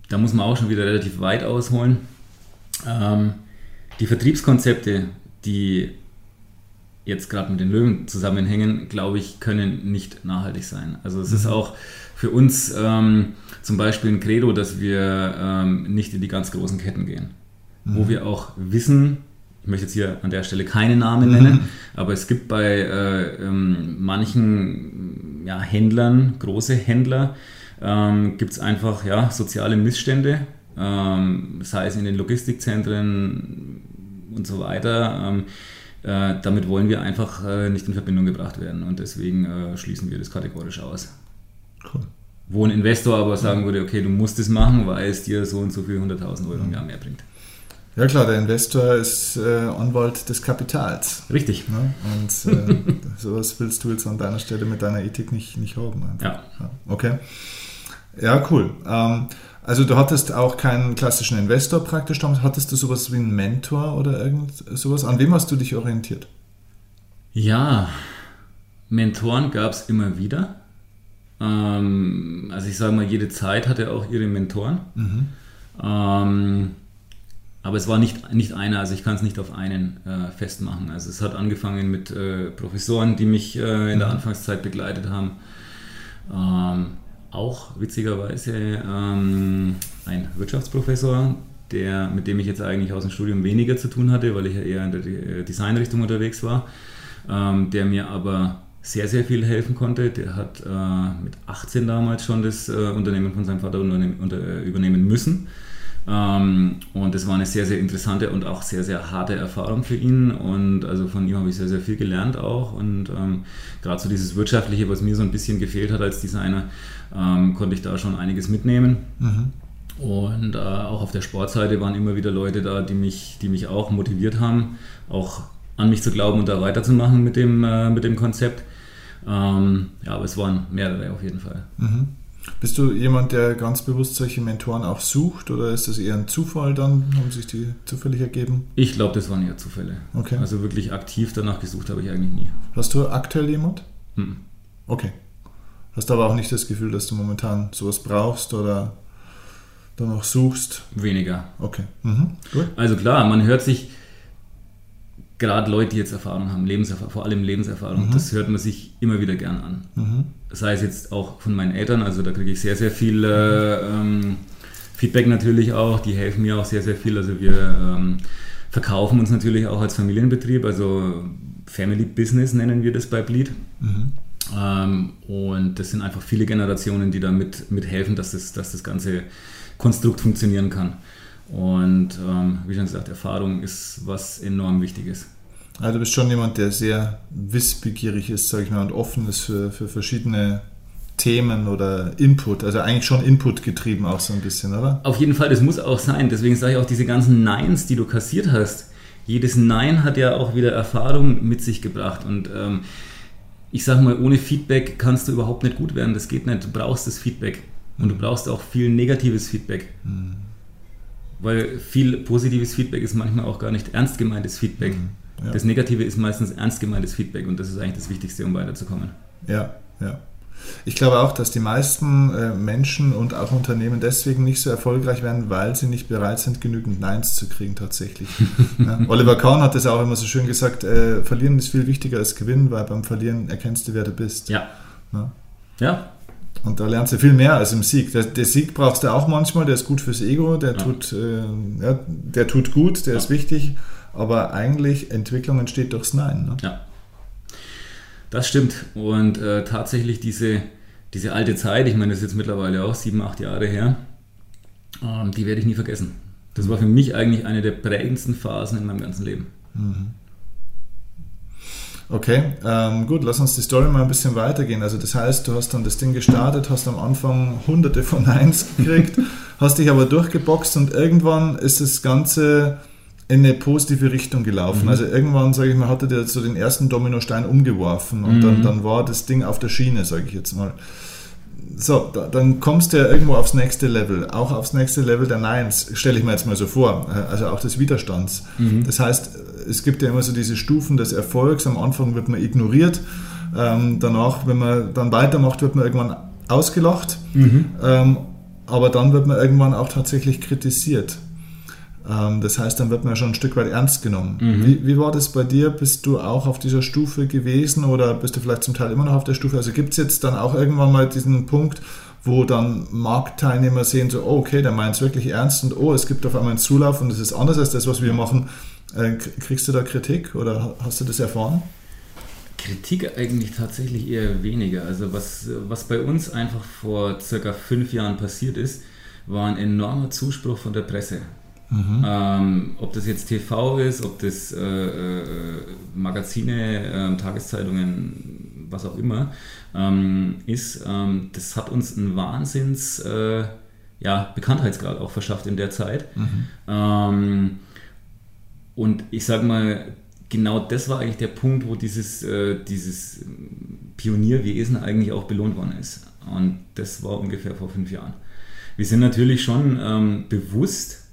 da muss man auch schon wieder relativ weit ausholen. Ähm, die Vertriebskonzepte, die jetzt gerade mit den Löwen zusammenhängen, glaube ich, können nicht nachhaltig sein. Also es mhm. ist auch für uns ähm, zum Beispiel ein Credo, dass wir ähm, nicht in die ganz großen Ketten gehen. Mhm. Wo wir auch wissen, ich möchte jetzt hier an der Stelle keine Namen nennen, mhm. aber es gibt bei äh, ähm, manchen ja, Händlern, große Händler, ähm, gibt es einfach ja, soziale Missstände, ähm, sei es in den Logistikzentren und so weiter. Ähm, äh, damit wollen wir einfach äh, nicht in Verbindung gebracht werden und deswegen äh, schließen wir das kategorisch aus. Cool. Wo ein Investor aber sagen würde, okay, du musst es machen, weil es dir so und so viel 100.000 Euro im Jahr mehr bringt. Ja klar, der Investor ist äh, Anwalt des Kapitals. Richtig. Ne? Und äh, sowas willst du jetzt an deiner Stelle mit deiner Ethik nicht, nicht haben. Ja. ja. Okay. Ja, cool. Ähm, also du hattest auch keinen klassischen Investor praktisch damals. Hattest du sowas wie einen Mentor oder irgend sowas? An wem hast du dich orientiert? Ja, Mentoren gab es immer wieder. Ähm, also ich sage mal, jede Zeit hatte auch ihre Mentoren. Mhm. Ähm, aber es war nicht, nicht einer, also ich kann es nicht auf einen äh, festmachen. Also es hat angefangen mit äh, Professoren, die mich äh, in der mhm. Anfangszeit begleitet haben. Ähm, auch witzigerweise ähm, ein Wirtschaftsprofessor, der, mit dem ich jetzt eigentlich aus dem Studium weniger zu tun hatte, weil ich ja eher in der Designrichtung unterwegs war, ähm, der mir aber sehr, sehr viel helfen konnte. Der hat äh, mit 18 damals schon das äh, Unternehmen von seinem Vater unter, äh, übernehmen müssen und das war eine sehr, sehr interessante und auch sehr, sehr harte Erfahrung für ihn. Und also von ihm habe ich sehr, sehr viel gelernt auch. Und ähm, gerade so dieses Wirtschaftliche, was mir so ein bisschen gefehlt hat als Designer, ähm, konnte ich da schon einiges mitnehmen. Mhm. Und äh, auch auf der Sportseite waren immer wieder Leute da, die mich, die mich auch motiviert haben, auch an mich zu glauben und da weiterzumachen mit dem, äh, mit dem Konzept. Ähm, ja, aber es waren mehrere auf jeden Fall. Mhm. Bist du jemand, der ganz bewusst solche Mentoren auch sucht oder ist das eher ein Zufall dann? Haben sich die zufällig ergeben? Ich glaube, das waren eher Zufälle. Okay. Also wirklich aktiv danach gesucht habe ich eigentlich nie. Hast du aktuell jemand? Hm. Okay. Hast aber auch nicht das Gefühl, dass du momentan sowas brauchst oder danach suchst? Weniger. Okay. Mhm. Gut. Also klar, man hört sich gerade Leute, die jetzt Erfahrung haben, Lebenserfahrung, vor allem Lebenserfahrung, mhm. das hört man sich immer wieder gern an. Mhm. Sei es jetzt auch von meinen Eltern, also da kriege ich sehr, sehr viel äh, ähm, Feedback natürlich auch, die helfen mir auch sehr, sehr viel. Also wir ähm, verkaufen uns natürlich auch als Familienbetrieb, also Family Business nennen wir das bei Bleed. Mhm. Ähm, und das sind einfach viele Generationen, die da mit, mithelfen, dass das, dass das ganze Konstrukt funktionieren kann. Und ähm, wie schon gesagt, Erfahrung ist was enorm Wichtiges. Also du bist schon jemand, der sehr wissbegierig ist, sage ich mal, und offen ist für, für verschiedene Themen oder Input, also eigentlich schon Input getrieben auch so ein bisschen, oder? Auf jeden Fall, das muss auch sein. Deswegen sage ich auch diese ganzen Neins, die du kassiert hast. Jedes Nein hat ja auch wieder Erfahrung mit sich gebracht und ähm, ich sage mal, ohne Feedback kannst du überhaupt nicht gut werden. Das geht nicht. Du brauchst das Feedback und du brauchst auch viel negatives Feedback. Mhm. Weil viel positives Feedback ist manchmal auch gar nicht ernst gemeintes Feedback. Mhm. Ja. Das Negative ist meistens ernst gemeintes Feedback und das ist eigentlich das Wichtigste, um weiterzukommen. Ja, ja. Ich glaube auch, dass die meisten äh, Menschen und auch Unternehmen deswegen nicht so erfolgreich werden, weil sie nicht bereit sind, genügend Neins zu kriegen tatsächlich. ja. Oliver Kahn hat das auch immer so schön gesagt, äh, verlieren ist viel wichtiger als gewinnen, weil beim Verlieren erkennst du, wer du bist. Ja. Ja. ja. Und da lernst du viel mehr als im Sieg. Der, der, Sieg brauchst du auch manchmal, der ist gut fürs Ego, der, ja. tut, äh, ja, der tut gut, der ist wichtig, aber eigentlich Entwicklung entsteht durchs Nein. Ne? Ja. Das stimmt. Und äh, tatsächlich diese, diese alte Zeit, ich meine, das ist jetzt mittlerweile auch sieben, acht Jahre her, ähm, die werde ich nie vergessen. Das war für mich eigentlich eine der prägendsten Phasen in meinem ganzen Leben. Mhm. Okay, ähm, gut, lass uns die Story mal ein bisschen weitergehen. Also das heißt, du hast dann das Ding gestartet, hast am Anfang hunderte von Neins gekriegt, hast dich aber durchgeboxt und irgendwann ist das Ganze in eine positive Richtung gelaufen. Mhm. Also irgendwann, sage ich mal, hatte der so den ersten Dominostein umgeworfen und mhm. dann, dann war das Ding auf der Schiene, sage ich jetzt mal. So, da, dann kommst du ja irgendwo aufs nächste Level, auch aufs nächste Level der Neins, stelle ich mir jetzt mal so vor, äh, also auch des Widerstands. Mhm. Das heißt, es gibt ja immer so diese Stufen des Erfolgs, am Anfang wird man ignoriert, ähm, danach, wenn man dann weitermacht, wird man irgendwann ausgelacht, mhm. ähm, aber dann wird man irgendwann auch tatsächlich kritisiert. Ähm, das heißt, dann wird man schon ein Stück weit ernst genommen. Mhm. Wie, wie, war das bei dir? Bist du auch auf dieser Stufe gewesen oder bist du vielleicht zum Teil immer noch auf der Stufe? Also gibt es jetzt dann auch irgendwann mal diesen Punkt, wo dann Marktteilnehmer sehen, so, oh, okay, der meint es wirklich ernst und oh, es gibt auf einmal einen Zulauf und es ist anders als das, was wir machen. Äh, kriegst du da Kritik oder hast du das erfahren? Kritik eigentlich tatsächlich eher weniger. Also was, was bei uns einfach vor circa fünf Jahren passiert ist, war ein enormer Zuspruch von der Presse. Mhm. Ähm, ob das jetzt TV ist, ob das äh, äh, Magazine, äh, Tageszeitungen, was auch immer ähm, ist, ähm, das hat uns einen Wahnsinns äh, ja, Bekanntheitsgrad auch verschafft in der Zeit. Mhm. Ähm, und ich sage mal, genau das war eigentlich der Punkt, wo dieses, äh, dieses Pionierwesen eigentlich auch belohnt worden ist. Und das war ungefähr vor fünf Jahren. Wir sind natürlich schon ähm, bewusst,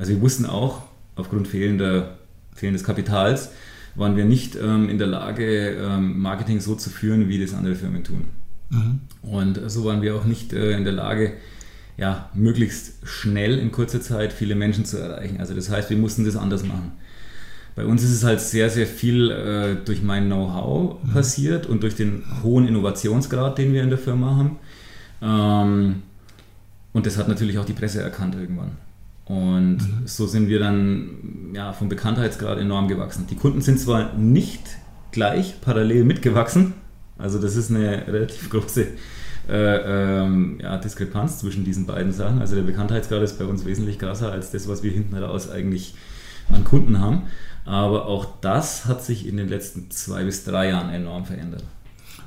also wir wussten auch, aufgrund fehlender, fehlendes Kapitals, waren wir nicht ähm, in der Lage, ähm, Marketing so zu führen, wie das andere Firmen tun. Mhm. Und so waren wir auch nicht äh, in der Lage, ja, möglichst schnell in kurzer Zeit viele Menschen zu erreichen. Also das heißt, wir mussten das anders machen. Bei uns ist es halt sehr, sehr viel äh, durch mein Know-how mhm. passiert und durch den hohen Innovationsgrad, den wir in der Firma haben. Ähm, und das hat natürlich auch die Presse erkannt irgendwann. Und mhm. so sind wir dann ja, vom Bekanntheitsgrad enorm gewachsen. Die Kunden sind zwar nicht gleich parallel mitgewachsen, also das ist eine relativ große äh, ähm, ja, Diskrepanz zwischen diesen beiden Sachen. Also der Bekanntheitsgrad ist bei uns wesentlich krasser als das, was wir hinten raus eigentlich an Kunden haben. Aber auch das hat sich in den letzten zwei bis drei Jahren enorm verändert.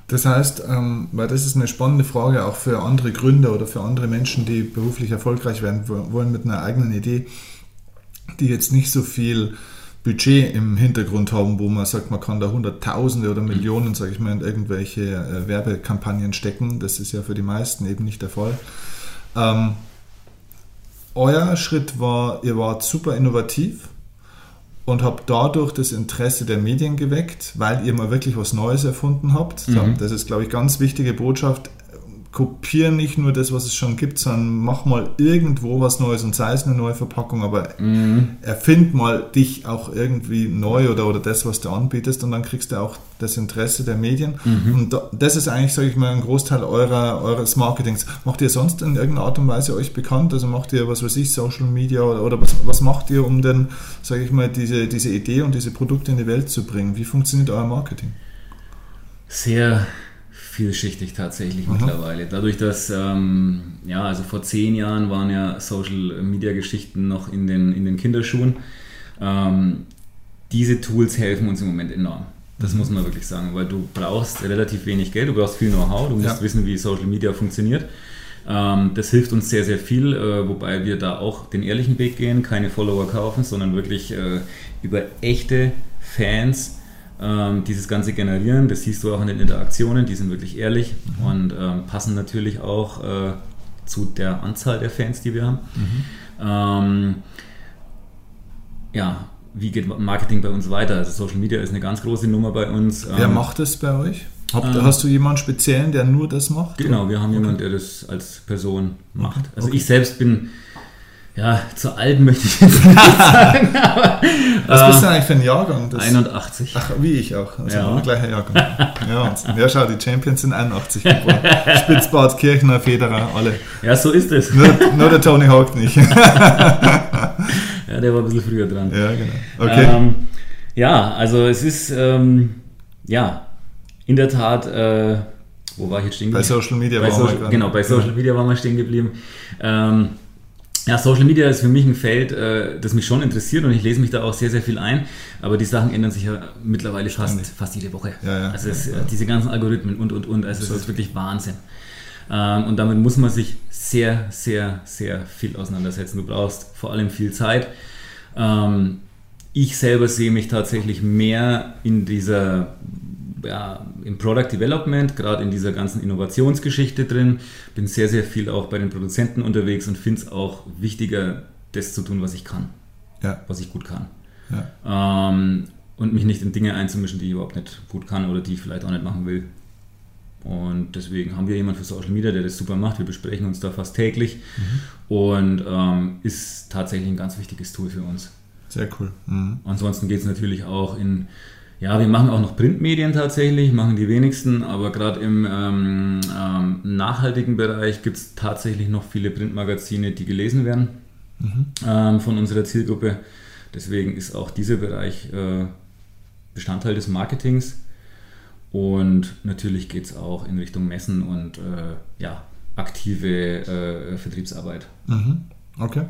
Das heißt, ähm, weil das ist eine spannende Frage auch für andere Gründer oder für andere Menschen, die beruflich erfolgreich werden wollen mit einer eigenen Idee, die jetzt nicht so viel Budget im Hintergrund haben, wo man sagt, man kann da Hunderttausende oder Millionen, sage ich mal, in irgendwelche äh, Werbekampagnen stecken. Das ist ja für die meisten eben nicht der Fall. Ähm, euer Schritt war, ihr wart super innovativ und habe dadurch das Interesse der Medien geweckt, weil ihr mal wirklich was Neues erfunden habt. Mhm. Das ist, glaube ich, ganz wichtige Botschaft kopiere nicht nur das, was es schon gibt, sondern mach mal irgendwo was Neues und sei es eine neue Verpackung, aber mhm. erfind mal dich auch irgendwie neu oder, oder das, was du anbietest und dann kriegst du auch das Interesse der Medien. Mhm. Und das ist eigentlich, sage ich mal, ein Großteil eurer, eures Marketings. Macht ihr sonst in irgendeiner Art und Weise euch bekannt? Also macht ihr, was weiß ich, Social Media oder, oder was, was macht ihr, um denn, sage ich mal, diese, diese Idee und diese Produkte in die Welt zu bringen? Wie funktioniert euer Marketing? Sehr vielschichtig tatsächlich mhm. mittlerweile. Dadurch, dass, ähm, ja, also vor zehn Jahren waren ja Social Media Geschichten noch in den, in den Kinderschuhen. Ähm, diese Tools helfen uns im Moment enorm. Das mhm. muss man wirklich sagen, weil du brauchst relativ wenig Geld, du brauchst viel Know-how, du musst ja. wissen, wie Social Media funktioniert. Ähm, das hilft uns sehr, sehr viel, äh, wobei wir da auch den ehrlichen Weg gehen, keine Follower kaufen, sondern wirklich äh, über echte Fans ähm, dieses Ganze generieren. Das siehst du auch in den Interaktionen, die sind wirklich ehrlich mhm. und ähm, passen natürlich auch äh, zu der Anzahl der Fans, die wir haben. Mhm. Ähm, ja, wie geht Marketing bei uns weiter. Also Social Media ist eine ganz große Nummer bei uns. Wer ähm, macht das bei euch? Habt, ähm, hast du jemanden speziellen, der nur das macht? Genau, wir haben okay. jemanden, der das als Person macht. Okay. Also okay. ich selbst bin ja, zu alt möchte ich jetzt nicht sagen. Aber, Was bist du eigentlich für ein Jahrgang? Das 81. Ach, wie ich auch. Also ja. gleicher Jahrgang. ja, ja, schau, die Champions sind 81 geboren. Spitzbart, Kirchner, Federer, alle. Ja, so ist es. Nur, nur der Tony Hawk nicht. ja, der war ein bisschen früher dran. Ja, genau. Okay. Ähm, ja, also es ist, ähm, ja, in der Tat, äh, wo war ich jetzt stehen geblieben? Bei Social Media bei waren Social, wir Genau, bei Social Media waren wir stehen geblieben. Ähm, ja, Social Media ist für mich ein Feld, äh, das mich schon interessiert und ich lese mich da auch sehr, sehr viel ein. Aber die Sachen ändern sich ja mittlerweile fast, fast jede Woche. Ja, ja, also es, ja, diese ganzen Algorithmen und, und, und. Also es ist wirklich Wahnsinn. Ähm, und damit muss man sich sehr, sehr, sehr viel auseinandersetzen. Du brauchst vor allem viel Zeit. Ähm, ich selber sehe mich tatsächlich mehr in dieser ja, im Product Development, gerade in dieser ganzen Innovationsgeschichte drin. Bin sehr, sehr viel auch bei den Produzenten unterwegs und finde es auch wichtiger, das zu tun, was ich kann. Ja. Was ich gut kann. Ja. Ähm, und mich nicht in Dinge einzumischen, die ich überhaupt nicht gut kann oder die ich vielleicht auch nicht machen will. Und deswegen haben wir jemanden für Social Media, der das super macht. Wir besprechen uns da fast täglich mhm. und ähm, ist tatsächlich ein ganz wichtiges Tool für uns. Sehr cool. Mhm. Ansonsten geht es natürlich auch in ja, wir machen auch noch Printmedien tatsächlich, machen die wenigsten, aber gerade im ähm, ähm, nachhaltigen Bereich gibt es tatsächlich noch viele Printmagazine, die gelesen werden mhm. ähm, von unserer Zielgruppe. Deswegen ist auch dieser Bereich äh, Bestandteil des Marketings. Und natürlich geht es auch in Richtung Messen und äh, ja, aktive äh, Vertriebsarbeit. Mhm. Okay.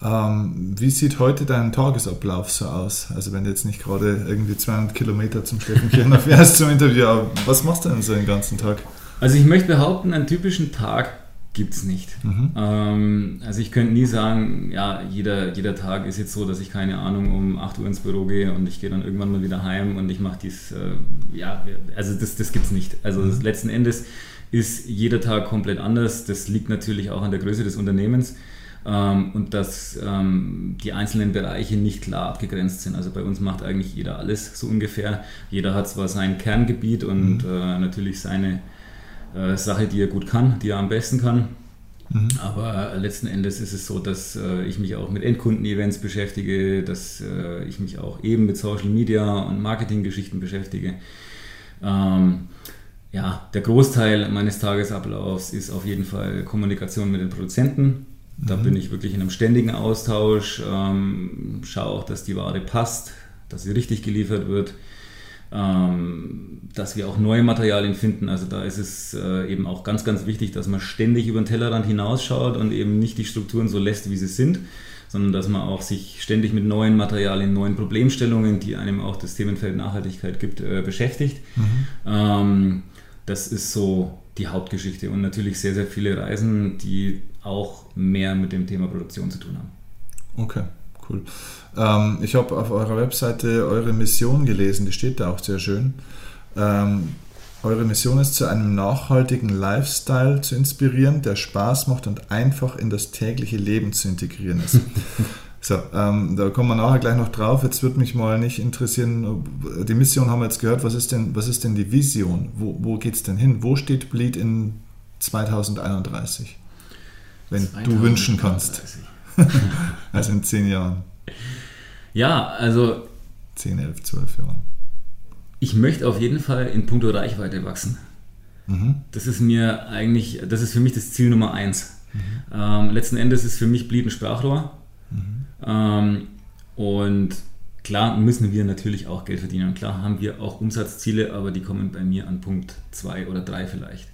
Ähm, wie sieht heute dein Tagesablauf so aus? Also wenn du jetzt nicht gerade irgendwie 200 Kilometer zum Steffen Kirchner fährst zum Interview, was machst du denn so den ganzen Tag? Also ich möchte behaupten, einen typischen Tag gibt es nicht. Mhm. Ähm, also ich könnte nie sagen, ja, jeder, jeder Tag ist jetzt so, dass ich keine Ahnung um 8 Uhr ins Büro gehe und ich gehe dann irgendwann mal wieder heim und ich mache dies, äh, ja, also das, das gibt es nicht. Also mhm. letzten Endes ist jeder Tag komplett anders. Das liegt natürlich auch an der Größe des Unternehmens ähm, und dass ähm, die einzelnen Bereiche nicht klar abgegrenzt sind. Also bei uns macht eigentlich jeder alles so ungefähr. Jeder hat zwar sein Kerngebiet und mhm. äh, natürlich seine äh, Sache, die er gut kann, die er am besten kann. Mhm. Aber letzten Endes ist es so, dass äh, ich mich auch mit Endkunden-Events beschäftige, dass äh, ich mich auch eben mit Social Media und Marketinggeschichten beschäftige. Ähm, ja, der Großteil meines Tagesablaufs ist auf jeden Fall Kommunikation mit den Produzenten. Da mhm. bin ich wirklich in einem ständigen Austausch, ähm, schaue auch, dass die Ware passt, dass sie richtig geliefert wird, ähm, dass wir auch neue Materialien finden. Also da ist es äh, eben auch ganz, ganz wichtig, dass man ständig über den Tellerrand hinausschaut und eben nicht die Strukturen so lässt, wie sie sind, sondern dass man auch sich ständig mit neuen Materialien, neuen Problemstellungen, die einem auch das Themenfeld Nachhaltigkeit gibt, äh, beschäftigt. Mhm. Ähm, das ist so die Hauptgeschichte und natürlich sehr, sehr viele Reisen, die auch mehr mit dem Thema Produktion zu tun haben. Okay, cool. Ähm, ich habe auf eurer Webseite eure Mission gelesen, die steht da auch sehr schön. Ähm, eure Mission ist, zu einem nachhaltigen Lifestyle zu inspirieren, der Spaß macht und einfach in das tägliche Leben zu integrieren ist. So, ähm, da kommen wir nachher gleich noch drauf. Jetzt würde mich mal nicht interessieren, die Mission haben wir jetzt gehört. Was ist denn, was ist denn die Vision? Wo, wo geht es denn hin? Wo steht Bleed in 2031? Wenn 2031. du wünschen kannst. also in zehn Jahren. Ja, also. 10, 11, 12 Jahren. Ich möchte auf jeden Fall in puncto Reichweite wachsen. Mhm. Das ist mir eigentlich, das ist für mich das Ziel Nummer eins. Mhm. Ähm, letzten Endes ist für mich Bleed ein Sprachrohr. Mhm. Ähm, und klar müssen wir natürlich auch Geld verdienen. Und klar haben wir auch Umsatzziele, aber die kommen bei mir an Punkt 2 oder 3 vielleicht.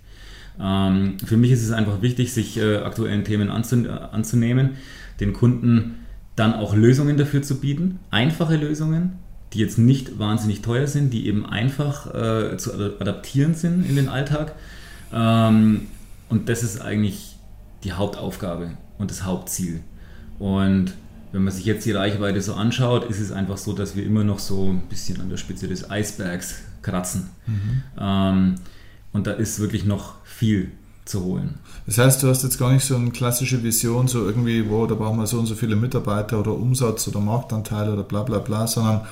Ähm, für mich ist es einfach wichtig, sich äh, aktuellen Themen anzun anzunehmen, den Kunden dann auch Lösungen dafür zu bieten, einfache Lösungen, die jetzt nicht wahnsinnig teuer sind, die eben einfach äh, zu adaptieren sind in den Alltag. Ähm, und das ist eigentlich die Hauptaufgabe und das Hauptziel. Und wenn man sich jetzt die Reichweite so anschaut, ist es einfach so, dass wir immer noch so ein bisschen an der Spitze des Eisbergs kratzen. Mhm. Ähm, und da ist wirklich noch viel zu holen. Das heißt, du hast jetzt gar nicht so eine klassische Vision, so irgendwie, wo da brauchen wir so und so viele Mitarbeiter oder Umsatz oder Marktanteile oder bla bla bla, sondern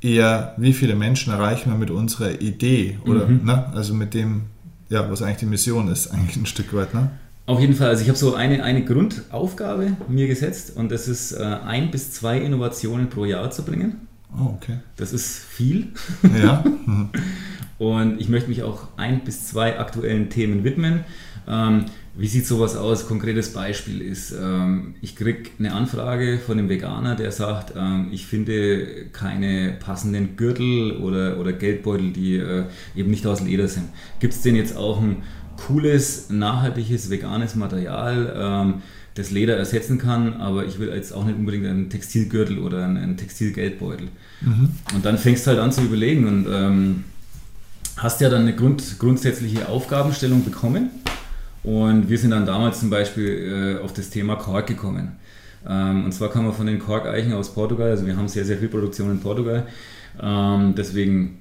eher, wie viele Menschen erreichen wir mit unserer Idee oder, mhm. ne, also mit dem, ja, was eigentlich die Mission ist, eigentlich ein Stück weit, ne? Auf jeden Fall, also ich habe so eine, eine Grundaufgabe mir gesetzt und das ist, äh, ein bis zwei Innovationen pro Jahr zu bringen. Oh, okay. Das ist viel. Ja. und ich möchte mich auch ein bis zwei aktuellen Themen widmen. Ähm, wie sieht sowas aus? Konkretes Beispiel ist, ähm, ich kriege eine Anfrage von einem Veganer, der sagt, ähm, ich finde keine passenden Gürtel oder, oder Geldbeutel, die äh, eben nicht aus Leder sind. Gibt es denn jetzt auch ein cooles, nachhaltiges, veganes Material, ähm, das Leder ersetzen kann, aber ich will jetzt auch nicht unbedingt einen Textilgürtel oder einen, einen Textilgeldbeutel. Mhm. Und dann fängst du halt an zu überlegen und ähm, hast ja dann eine Grund, grundsätzliche Aufgabenstellung bekommen und wir sind dann damals zum Beispiel äh, auf das Thema Kork gekommen. Ähm, und zwar kommen wir von den Korkeichen aus Portugal, also wir haben sehr, sehr viel Produktion in Portugal. Ähm, deswegen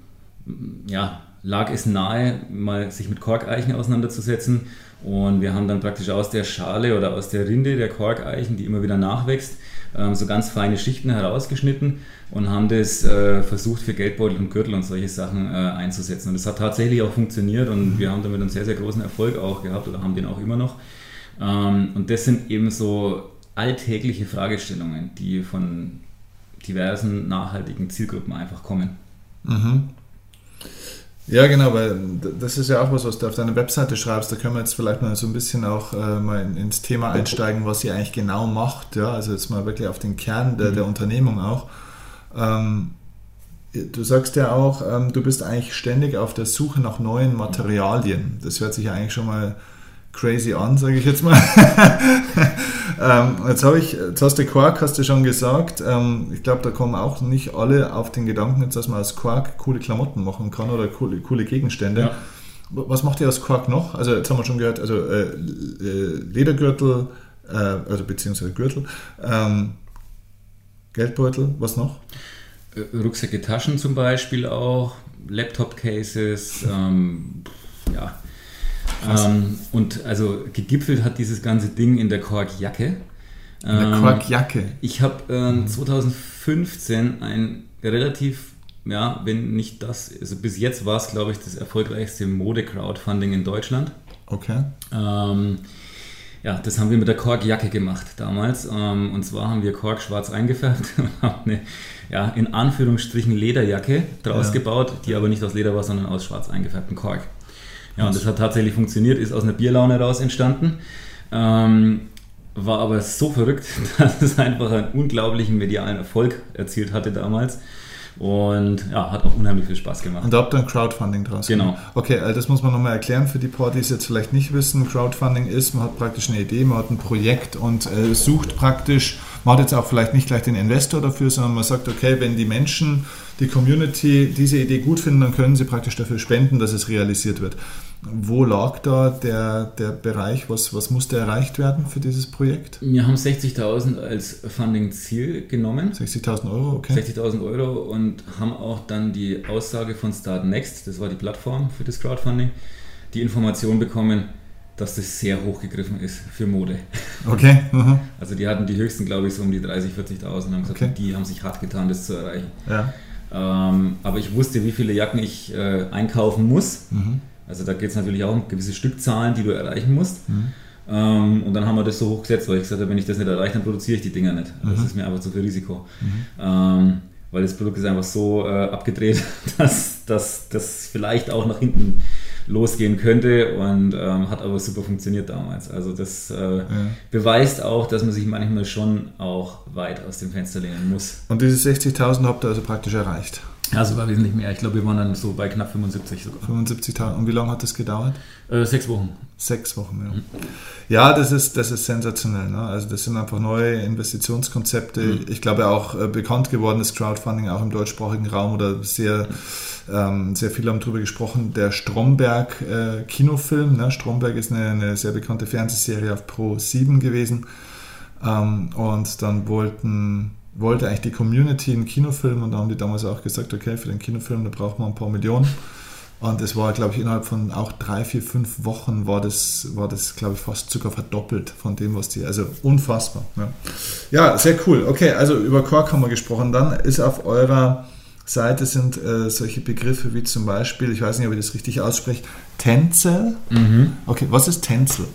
ja, lag es nahe, mal sich mit Korkeichen auseinanderzusetzen. Und wir haben dann praktisch aus der Schale oder aus der Rinde der Korkeichen, die immer wieder nachwächst, ähm, so ganz feine Schichten herausgeschnitten und haben das äh, versucht für Geldbeutel und Gürtel und solche Sachen äh, einzusetzen. Und das hat tatsächlich auch funktioniert und wir haben damit einen sehr, sehr großen Erfolg auch gehabt oder haben den auch immer noch. Ähm, und das sind eben so alltägliche Fragestellungen, die von diversen nachhaltigen Zielgruppen einfach kommen. Mhm. Ja, genau, weil das ist ja auch was, was du auf deiner Webseite schreibst. Da können wir jetzt vielleicht mal so ein bisschen auch äh, mal ins Thema einsteigen, was ihr eigentlich genau macht. Ja, also jetzt mal wirklich auf den Kern der, mhm. der Unternehmung auch. Ähm, du sagst ja auch, ähm, du bist eigentlich ständig auf der Suche nach neuen Materialien. Das hört sich ja eigentlich schon mal crazy an, sage ich jetzt mal. ähm, jetzt, ich, jetzt hast du Quark, hast du schon gesagt. Ähm, ich glaube, da kommen auch nicht alle auf den Gedanken, jetzt, dass man aus Quark coole Klamotten machen kann oder coole, coole Gegenstände. Ja. Was macht ihr aus Quark noch? Also jetzt haben wir schon gehört, also äh, äh Ledergürtel, äh, also beziehungsweise Gürtel, ähm, Geldbeutel, was noch? Äh, Rucksäcke, Taschen zum Beispiel auch, Laptop-Cases, ähm, ja, ähm, und also gegipfelt hat dieses ganze Ding in der Korkjacke. In der Korkjacke? Ähm, ich habe äh, 2015 ein relativ, ja, wenn nicht das, also bis jetzt war es, glaube ich, das erfolgreichste Mode-Crowdfunding in Deutschland. Okay. Ähm, ja, das haben wir mit der Korkjacke gemacht damals. Ähm, und zwar haben wir Kork schwarz eingefärbt und haben eine, ja, in Anführungsstrichen Lederjacke draus ja. gebaut, die aber nicht aus Leder war, sondern aus schwarz eingefärbtem Kork. Ja, und das hat tatsächlich funktioniert, ist aus einer Bierlaune raus entstanden. Ähm, war aber so verrückt, dass es einfach einen unglaublichen medialen Erfolg erzielt hatte damals. Und ja, hat auch unheimlich viel Spaß gemacht. Und da habt ihr ein Crowdfunding draus Genau. Gemacht. Okay, also das muss man nochmal erklären für die paar, die es jetzt vielleicht nicht wissen. Crowdfunding ist, man hat praktisch eine Idee, man hat ein Projekt und äh, sucht praktisch, man hat jetzt auch vielleicht nicht gleich den Investor dafür, sondern man sagt, okay, wenn die Menschen, die Community diese Idee gut finden, dann können sie praktisch dafür spenden, dass es realisiert wird. Wo lag da der, der Bereich? Was, was musste erreicht werden für dieses Projekt? Wir haben 60.000 als Funding-Ziel genommen. 60.000 Euro, okay. 60.000 Euro und haben auch dann die Aussage von Start Next, das war die Plattform für das Crowdfunding, die Information bekommen, dass das sehr hoch gegriffen ist für Mode. Okay. Mhm. Also die hatten die höchsten, glaube ich, so um die 30.000, 40.000 und haben gesagt, okay. die haben sich hart getan, das zu erreichen. Ja. Ähm, aber ich wusste, wie viele Jacken ich äh, einkaufen muss. Mhm also da geht es natürlich auch um gewisse Stückzahlen, die du erreichen musst. Mhm. Ähm, und dann haben wir das so hochgesetzt, weil ich gesagt habe, wenn ich das nicht erreiche, dann produziere ich die Dinger nicht. Also mhm. Das ist mir einfach zu viel Risiko. Mhm. Ähm, weil das Produkt ist einfach so äh, abgedreht, dass das vielleicht auch nach hinten losgehen könnte und ähm, hat aber super funktioniert damals. Also das äh, ja. beweist auch, dass man sich manchmal schon auch weit aus dem Fenster lehnen muss. Und diese 60.000 habt ihr also praktisch erreicht? Ja, sogar wesentlich mehr. Ich glaube, wir waren dann so bei knapp 75 sogar. 75 Tage. Und wie lange hat das gedauert? Äh, sechs Wochen. Sechs Wochen, ja. Mhm. Ja, das ist, das ist sensationell. Ne? Also das sind einfach neue Investitionskonzepte. Mhm. Ich glaube auch äh, bekannt gewordenes Crowdfunding auch im deutschsprachigen Raum oder sehr, ähm, sehr viele haben darüber gesprochen. Der Stromberg äh, Kinofilm. Ne? Stromberg ist eine, eine, sehr bekannte Fernsehserie auf Pro 7 gewesen. Ähm, und dann wollten wollte eigentlich die Community einen Kinofilm und da haben die damals auch gesagt, okay, für den Kinofilm, da braucht man ein paar Millionen. Und es war, glaube ich, innerhalb von auch drei, vier, fünf Wochen war das, war das glaube ich, fast sogar verdoppelt von dem, was die, also unfassbar. Ja. ja, sehr cool. Okay, also über Quark haben wir gesprochen. Dann ist auf eurer Seite sind äh, solche Begriffe wie zum Beispiel, ich weiß nicht, ob ich das richtig ausspreche, Tänzel. Mhm. Okay, was ist Tänzel?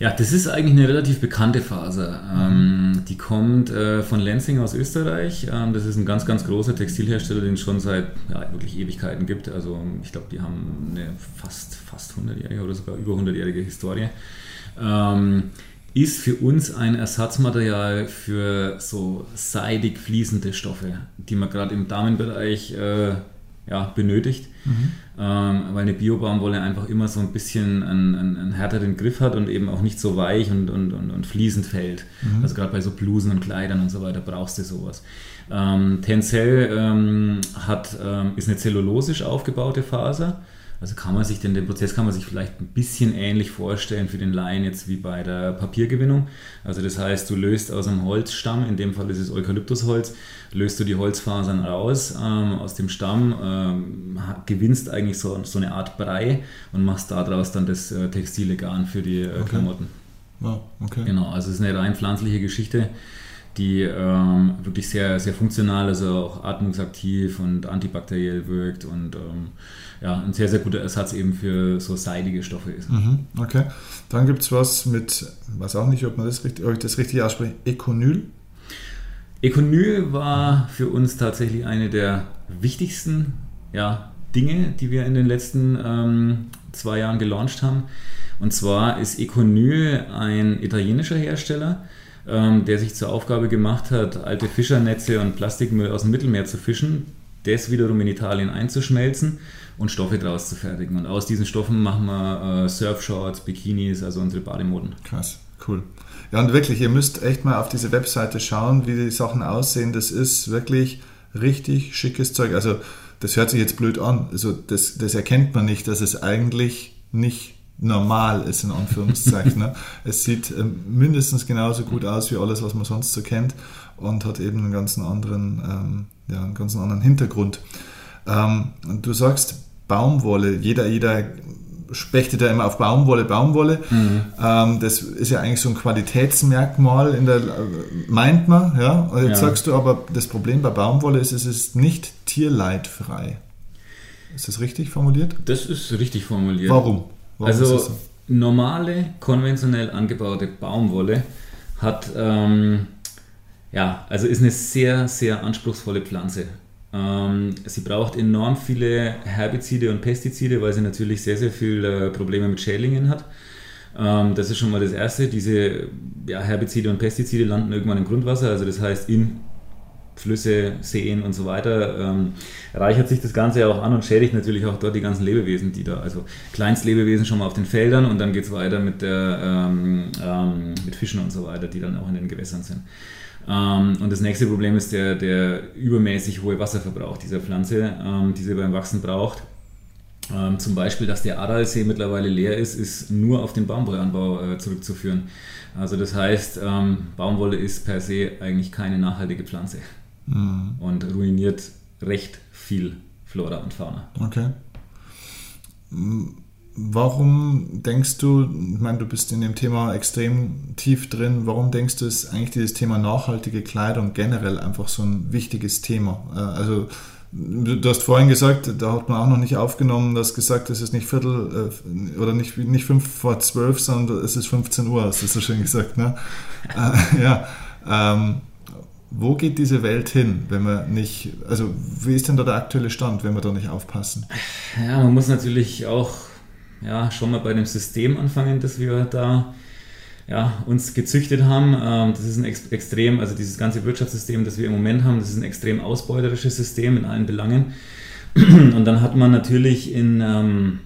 Ja, das ist eigentlich eine relativ bekannte Faser. Ähm, die kommt äh, von Lenzing aus Österreich. Ähm, das ist ein ganz, ganz großer Textilhersteller, den es schon seit ja, wirklich Ewigkeiten gibt. Also ich glaube, die haben eine fast, fast 100-jährige oder sogar über 100-jährige Historie. Ähm, ist für uns ein Ersatzmaterial für so seidig fließende Stoffe, die man gerade im Damenbereich äh, ja, benötigt, mhm. ähm, weil eine Bio-Baumwolle einfach immer so ein bisschen einen, einen, einen, härteren Griff hat und eben auch nicht so weich und, und, und, und fließend fällt. Mhm. Also gerade bei so Blusen und Kleidern und so weiter brauchst du sowas. Ähm, Tencel ähm, hat, ähm, ist eine zellulosisch aufgebaute Faser also kann man sich denn den Prozess kann man sich vielleicht ein bisschen ähnlich vorstellen für den Laien jetzt wie bei der Papiergewinnung. Also das heißt, du löst aus einem Holzstamm, in dem Fall ist es Eukalyptusholz, löst du die Holzfasern raus ähm, aus dem Stamm, ähm, gewinnst eigentlich so, so eine Art Brei und machst daraus dann das äh, textile Garn für die äh, okay. Klamotten. Wow, okay. Genau, also es ist eine rein pflanzliche Geschichte die ähm, wirklich sehr, sehr funktional, also auch atmungsaktiv und antibakteriell wirkt und ähm, ja, ein sehr, sehr guter Ersatz eben für so seidige Stoffe ist. Mhm, okay. Dann gibt es was mit, weiß auch nicht, ob man das richtig, ob ich das richtig ausspreche, Econyl. Econyl war für uns tatsächlich eine der wichtigsten ja, Dinge, die wir in den letzten ähm, zwei Jahren gelauncht haben. Und zwar ist Econyl ein italienischer Hersteller, ähm, der sich zur Aufgabe gemacht hat, alte Fischernetze und Plastikmüll aus dem Mittelmeer zu fischen, das wiederum in Italien einzuschmelzen und Stoffe daraus zu fertigen. Und aus diesen Stoffen machen wir äh, Surfshorts, Bikinis, also unsere Bademoden. Krass, cool. Ja, und wirklich, ihr müsst echt mal auf diese Webseite schauen, wie die Sachen aussehen. Das ist wirklich richtig schickes Zeug. Also, das hört sich jetzt blöd an. Also, das, das erkennt man nicht, dass es eigentlich nicht normal ist, in Anführungszeichen. ne? Es sieht äh, mindestens genauso gut aus wie alles, was man sonst so kennt und hat eben einen ganz anderen, ähm, ja, einen ganz anderen Hintergrund. Ähm, du sagst Baumwolle, jeder, jeder spechtet ja immer auf Baumwolle, Baumwolle. Mhm. Ähm, das ist ja eigentlich so ein Qualitätsmerkmal, in der, meint man. Ja? Und jetzt ja. sagst du aber, das Problem bei Baumwolle ist, es ist nicht tierleidfrei. Ist das richtig formuliert? Das ist richtig formuliert. Warum? Warum also so? normale, konventionell angebaute Baumwolle hat, ähm, ja, also ist eine sehr, sehr anspruchsvolle Pflanze. Ähm, sie braucht enorm viele Herbizide und Pestizide, weil sie natürlich sehr, sehr viele äh, Probleme mit Schädlingen hat. Ähm, das ist schon mal das Erste. Diese ja, Herbizide und Pestizide landen irgendwann im Grundwasser, also das heißt in Flüsse, Seen und so weiter, ähm, reichert sich das Ganze auch an und schädigt natürlich auch dort die ganzen Lebewesen, die da, also Kleinstlebewesen schon mal auf den Feldern und dann geht es weiter mit, der, ähm, ähm, mit Fischen und so weiter, die dann auch in den Gewässern sind. Ähm, und das nächste Problem ist der, der übermäßig hohe Wasserverbrauch dieser Pflanze, ähm, die sie beim Wachsen braucht. Ähm, zum Beispiel, dass der Aralsee mittlerweile leer ist, ist nur auf den Baumwollanbau äh, zurückzuführen. Also das heißt, Baumwolle ist per se eigentlich keine nachhaltige Pflanze mhm. und ruiniert recht viel Flora und Fauna. Okay. Warum denkst du, ich meine, du bist in dem Thema extrem tief drin, warum denkst du, ist eigentlich dieses Thema nachhaltige Kleidung generell einfach so ein wichtiges Thema? Äh, also Du hast vorhin gesagt, da hat man auch noch nicht aufgenommen, du hast gesagt, es ist nicht Viertel äh, oder nicht, nicht fünf vor zwölf, sondern es ist 15 Uhr, hast du so schön gesagt. Ne? äh, ja, ähm, wo geht diese Welt hin, wenn wir nicht, also wie ist denn da der aktuelle Stand, wenn wir da nicht aufpassen? Ja, man muss natürlich auch ja, schon mal bei dem System anfangen, das wir da ja, uns gezüchtet haben. Ähm, das ist ein extrem, also dieses ganze Wirtschaftssystem, das wir im Moment haben, das ist ein extrem ausbeuterisches System in allen Belangen. Und dann hat man natürlich in ähm,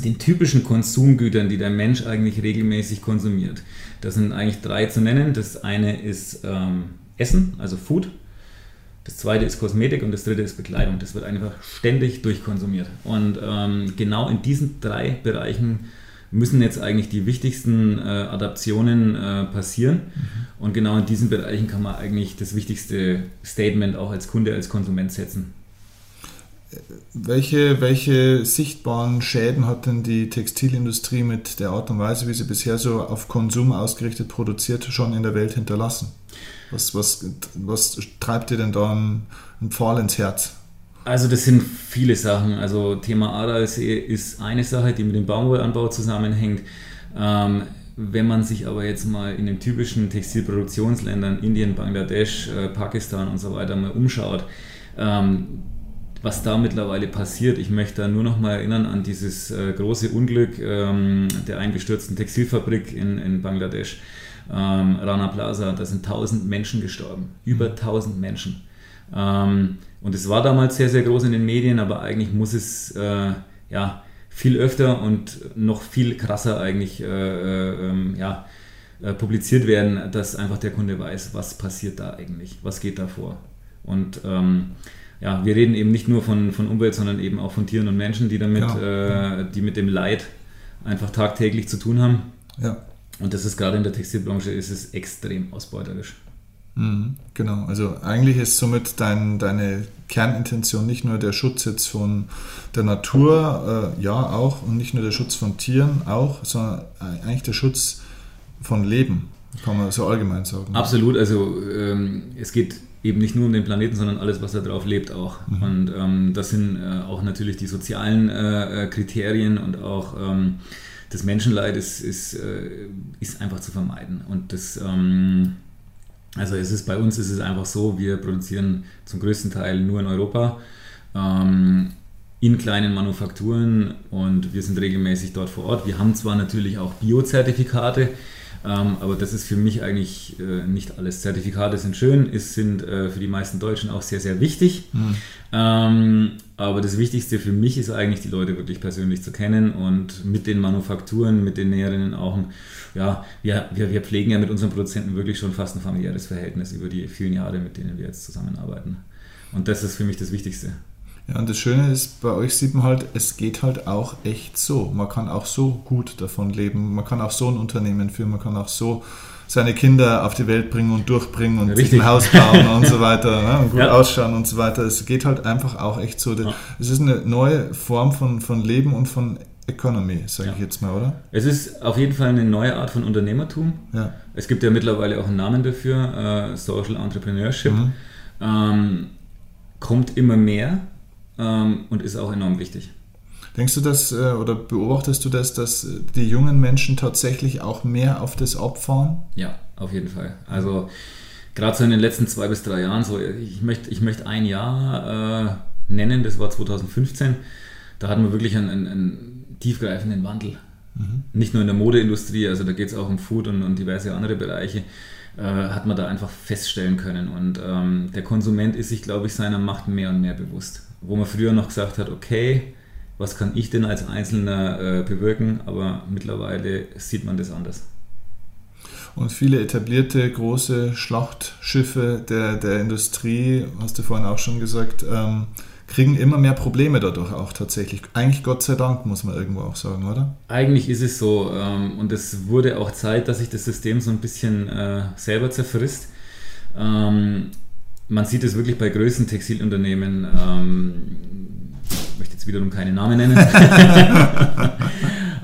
den typischen Konsumgütern, die der Mensch eigentlich regelmäßig konsumiert. Das sind eigentlich drei zu nennen. Das eine ist ähm, Essen, also Food. Das zweite ist Kosmetik und das dritte ist Bekleidung. Das wird einfach ständig durchkonsumiert. Und ähm, genau in diesen drei Bereichen müssen jetzt eigentlich die wichtigsten äh, Adaptionen äh, passieren. Mhm. Und genau in diesen Bereichen kann man eigentlich das wichtigste Statement auch als Kunde, als Konsument setzen. welche, welche sichtbaren Schäden hat denn die Textilindustrie mit der Art und Weise, wie sie bisher so auf Konsum ausgerichtet produziert, schon in der Welt hinterlassen? Was, was, was treibt dir denn da einen, einen Pfahl ins Herz? Also das sind viele Sachen. Also Thema Aaralsee ist eine Sache, die mit dem Baumwollanbau zusammenhängt. Ähm, wenn man sich aber jetzt mal in den typischen Textilproduktionsländern, Indien, Bangladesch, äh, Pakistan und so weiter mal umschaut, ähm, was da mittlerweile passiert. Ich möchte da nur noch mal erinnern an dieses äh, große Unglück ähm, der eingestürzten Textilfabrik in, in Bangladesch, ähm, Rana Plaza. Da sind 1000 Menschen gestorben, über 1000 Menschen. Ähm, und es war damals sehr, sehr groß in den Medien, aber eigentlich muss es äh, ja, viel öfter und noch viel krasser eigentlich äh, äh, ähm, ja, äh, publiziert werden, dass einfach der Kunde weiß, was passiert da eigentlich, was geht da vor. Und ähm, ja, wir reden eben nicht nur von, von Umwelt, sondern eben auch von Tieren und Menschen, die damit, ja. äh, die mit dem Leid einfach tagtäglich zu tun haben. Ja. Und das ist gerade in der Textilbranche ist es extrem ausbeuterisch. Mhm, genau, also eigentlich ist somit dein, deine Kernintention nicht nur der Schutz jetzt von der Natur, äh, ja auch, und nicht nur der Schutz von Tieren auch, sondern eigentlich der Schutz von Leben, kann man so allgemein sagen. Absolut, also ähm, es geht eben nicht nur um den Planeten, sondern alles, was da drauf lebt auch. Mhm. Und ähm, das sind äh, auch natürlich die sozialen äh, äh Kriterien und auch ähm, das Menschenleid ist, ist, äh, ist einfach zu vermeiden. Und das ähm, also es ist bei uns ist es einfach so, wir produzieren zum größten Teil nur in Europa. Ähm, in kleinen Manufakturen und wir sind regelmäßig dort vor Ort. Wir haben zwar natürlich auch Bio-Zertifikate, ähm, aber das ist für mich eigentlich äh, nicht alles. Zertifikate sind schön, es sind äh, für die meisten Deutschen auch sehr, sehr wichtig. Mhm. Ähm, aber das Wichtigste für mich ist eigentlich, die Leute wirklich persönlich zu kennen und mit den Manufakturen, mit den Näherinnen auch, ja, wir, wir, wir pflegen ja mit unseren Produzenten wirklich schon fast ein familiäres Verhältnis über die vielen Jahre, mit denen wir jetzt zusammenarbeiten. Und das ist für mich das Wichtigste. Ja, und das Schöne ist, bei euch sieht man halt, es geht halt auch echt so. Man kann auch so gut davon leben. Man kann auch so ein Unternehmen führen. Man kann auch so seine Kinder auf die Welt bringen und durchbringen und Richtig. sich ein Haus bauen und so weiter ne, und gut ja. ausschauen und so weiter. Es geht halt einfach auch echt so. Ja. Es ist eine neue Form von, von Leben und von Economy, sage ja. ich jetzt mal, oder? Es ist auf jeden Fall eine neue Art von Unternehmertum. Es gibt ja mittlerweile auch einen Namen dafür, äh, Social Entrepreneurship. Mhm. Ähm, kommt immer mehr ähm, und ist auch enorm wichtig. Denkst du das äh, oder beobachtest du das, dass die jungen Menschen tatsächlich auch mehr auf das abfahren? Ja, auf jeden Fall. Also gerade so in den letzten zwei bis drei Jahren, so ich möchte, ich möchte ein Jahr äh, nennen, das war 2015, da hatten wir wirklich einen, einen, einen tiefgreifenden Wandel. Mhm. Nicht nur in der Modeindustrie, also da geht es auch um Food und, und diverse andere Bereiche äh, hat man da einfach feststellen können. Und ähm, der Konsument ist sich, glaube ich, seiner Macht mehr und mehr bewusst wo man früher noch gesagt hat, okay, was kann ich denn als Einzelner äh, bewirken, aber mittlerweile sieht man das anders. Und viele etablierte große Schlachtschiffe der, der Industrie, hast du vorhin auch schon gesagt, ähm, kriegen immer mehr Probleme dadurch auch tatsächlich. Eigentlich Gott sei Dank, muss man irgendwo auch sagen, oder? Eigentlich ist es so. Ähm, und es wurde auch Zeit, dass sich das System so ein bisschen äh, selber zerfrisst. Ähm, man sieht es wirklich bei größeren Textilunternehmen, ähm, ich möchte jetzt wiederum keine Namen nennen,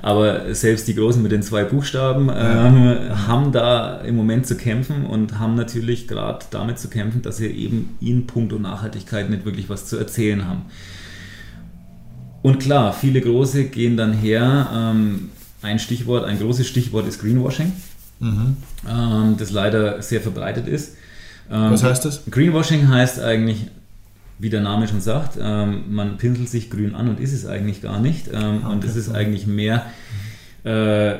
aber selbst die Großen mit den zwei Buchstaben ähm, haben da im Moment zu kämpfen und haben natürlich gerade damit zu kämpfen, dass sie eben in puncto Nachhaltigkeit nicht wirklich was zu erzählen haben. Und klar, viele Große gehen dann her, ähm, ein Stichwort, ein großes Stichwort ist Greenwashing, mhm. ähm, das leider sehr verbreitet ist. Was ähm, heißt das? Greenwashing heißt eigentlich, wie der Name schon sagt, ähm, man pinselt sich grün an und ist es eigentlich gar nicht. Ähm, okay. Und es ist eigentlich mehr äh,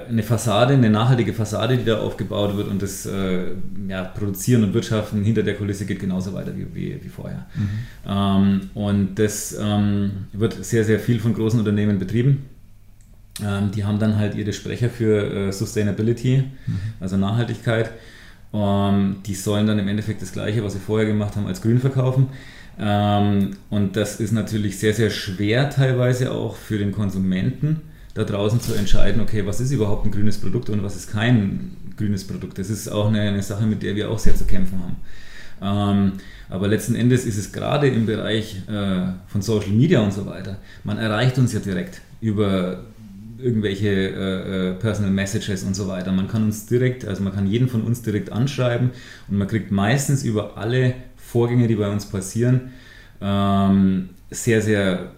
eine Fassade, eine nachhaltige Fassade, die da aufgebaut wird und das äh, ja, Produzieren und Wirtschaften hinter der Kulisse geht genauso weiter wie, wie, wie vorher. Mhm. Und das wird sehr, sehr viel von großen Unternehmen betrieben. Die haben dann halt ihre Sprecher für äh, Sustainability, mhm. also Nachhaltigkeit. Ähm, die sollen dann im Endeffekt das Gleiche, was sie vorher gemacht haben, als grün verkaufen. Ähm, und das ist natürlich sehr, sehr schwer teilweise auch für den Konsumenten da draußen zu entscheiden, okay, was ist überhaupt ein grünes Produkt und was ist kein grünes Produkt. Das ist auch eine, eine Sache, mit der wir auch sehr zu kämpfen haben. Ähm, aber letzten Endes ist es gerade im Bereich äh, von Social Media und so weiter, man erreicht uns ja direkt über irgendwelche äh, äh, Personal Messages und so weiter. Man kann uns direkt, also man kann jeden von uns direkt anschreiben und man kriegt meistens über alle Vorgänge, die bei uns passieren, ähm, sehr, sehr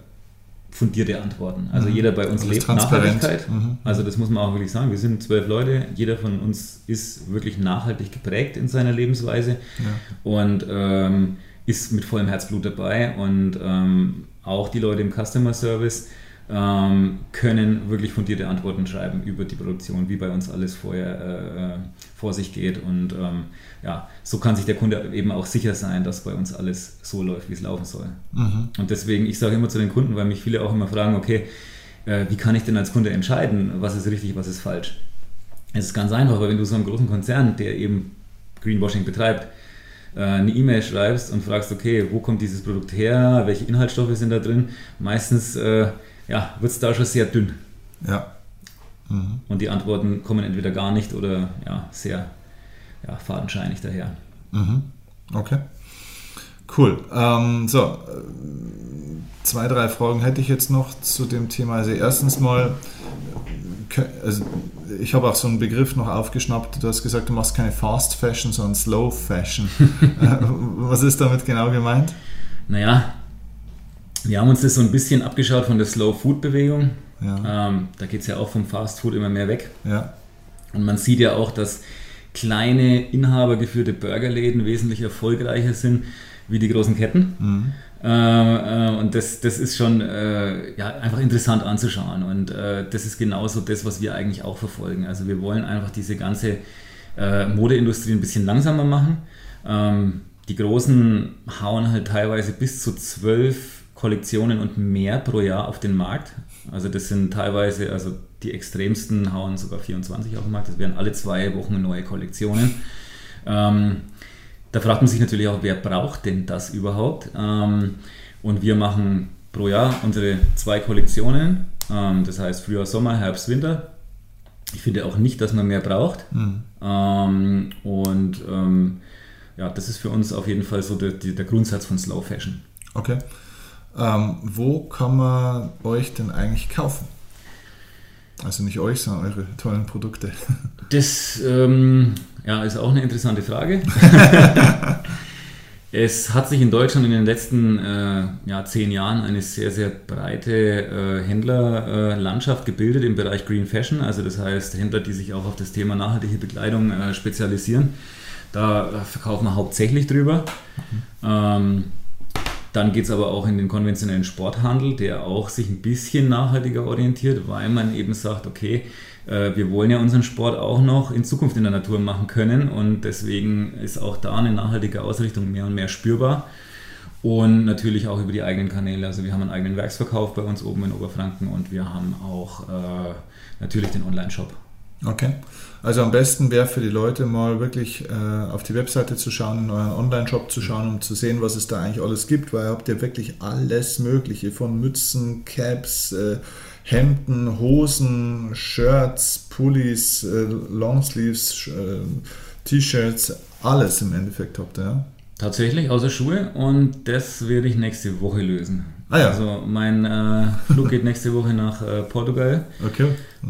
fundierte Antworten. Also mhm. jeder bei uns also lebt Nachhaltigkeit. Mhm. Also das muss man auch wirklich sagen. Wir sind zwölf Leute. Jeder von uns ist wirklich nachhaltig geprägt in seiner Lebensweise ja. und ähm, ist mit vollem Herzblut dabei. Und ähm, auch die Leute im Customer Service können wirklich fundierte Antworten schreiben über die Produktion, wie bei uns alles vorher äh, äh, vor sich geht. Und ähm, ja, so kann sich der Kunde eben auch sicher sein, dass bei uns alles so läuft, wie es laufen soll. Mhm. Und deswegen, ich sage immer zu den Kunden, weil mich viele auch immer fragen, okay, äh, wie kann ich denn als Kunde entscheiden, was ist richtig, was ist falsch? Es ist ganz einfach, weil wenn du so einem großen Konzern, der eben Greenwashing betreibt, äh, eine E-Mail schreibst und fragst, okay, wo kommt dieses Produkt her, welche Inhaltsstoffe sind da drin, meistens äh, ja, wird es da schon sehr dünn. Ja. Mhm. Und die Antworten kommen entweder gar nicht oder ja, sehr ja, fadenscheinig daher. Mhm. Okay. Cool. Ähm, so, äh, zwei, drei Fragen hätte ich jetzt noch zu dem Thema. Also erstens mal, also ich habe auch so einen Begriff noch aufgeschnappt. Du hast gesagt, du machst keine Fast Fashion, sondern Slow Fashion. Äh, was ist damit genau gemeint? Naja, wir haben uns das so ein bisschen abgeschaut von der Slow Food Bewegung. Ja. Ähm, da geht es ja auch vom Fast Food immer mehr weg. Ja. Und man sieht ja auch, dass kleine inhabergeführte Burgerläden wesentlich erfolgreicher sind wie die großen Ketten. Mhm. Äh, äh, und das, das ist schon äh, ja, einfach interessant anzuschauen. Und äh, das ist genauso das, was wir eigentlich auch verfolgen. Also wir wollen einfach diese ganze äh, Modeindustrie ein bisschen langsamer machen. Ähm, die Großen hauen halt teilweise bis zu zwölf Kollektionen und mehr pro Jahr auf den Markt. Also das sind teilweise, also die extremsten hauen sogar 24 auf den Markt. Das wären alle zwei Wochen neue Kollektionen. Ähm, da fragt man sich natürlich auch, wer braucht denn das überhaupt? Ähm, und wir machen pro Jahr unsere zwei Kollektionen. Ähm, das heißt Frühjahr, Sommer, Herbst, Winter. Ich finde auch nicht, dass man mehr braucht. Mhm. Ähm, und ähm, ja, das ist für uns auf jeden Fall so der, der Grundsatz von Slow Fashion. Okay. Ähm, wo kann man euch denn eigentlich kaufen? Also nicht euch, sondern eure tollen Produkte. Das ähm, ja, ist auch eine interessante Frage. es hat sich in Deutschland in den letzten äh, ja, zehn Jahren eine sehr, sehr breite äh, Händlerlandschaft äh, gebildet im Bereich Green Fashion. Also das heißt Händler, die sich auch auf das Thema nachhaltige Bekleidung äh, spezialisieren. Da äh, verkaufen wir hauptsächlich drüber. Mhm. Ähm, dann geht es aber auch in den konventionellen Sporthandel, der auch sich ein bisschen nachhaltiger orientiert, weil man eben sagt, okay, äh, wir wollen ja unseren Sport auch noch in Zukunft in der Natur machen können und deswegen ist auch da eine nachhaltige Ausrichtung mehr und mehr spürbar. Und natürlich auch über die eigenen Kanäle. Also wir haben einen eigenen Werksverkauf bei uns oben in Oberfranken und wir haben auch äh, natürlich den Online-Shop. Okay. Also am besten wäre für die Leute mal wirklich äh, auf die Webseite zu schauen, in euren Online-Shop zu schauen, um zu sehen, was es da eigentlich alles gibt, weil ihr habt ja wirklich alles Mögliche von Mützen, Caps, äh, Hemden, Hosen, Shirts, Pullis, äh, Longsleeves, äh, T-Shirts, alles im Endeffekt habt ihr, ja? Tatsächlich, außer Schuhe und das werde ich nächste Woche lösen. Ah, ja. Also mein äh, Flug geht nächste Woche nach äh, Portugal. Okay.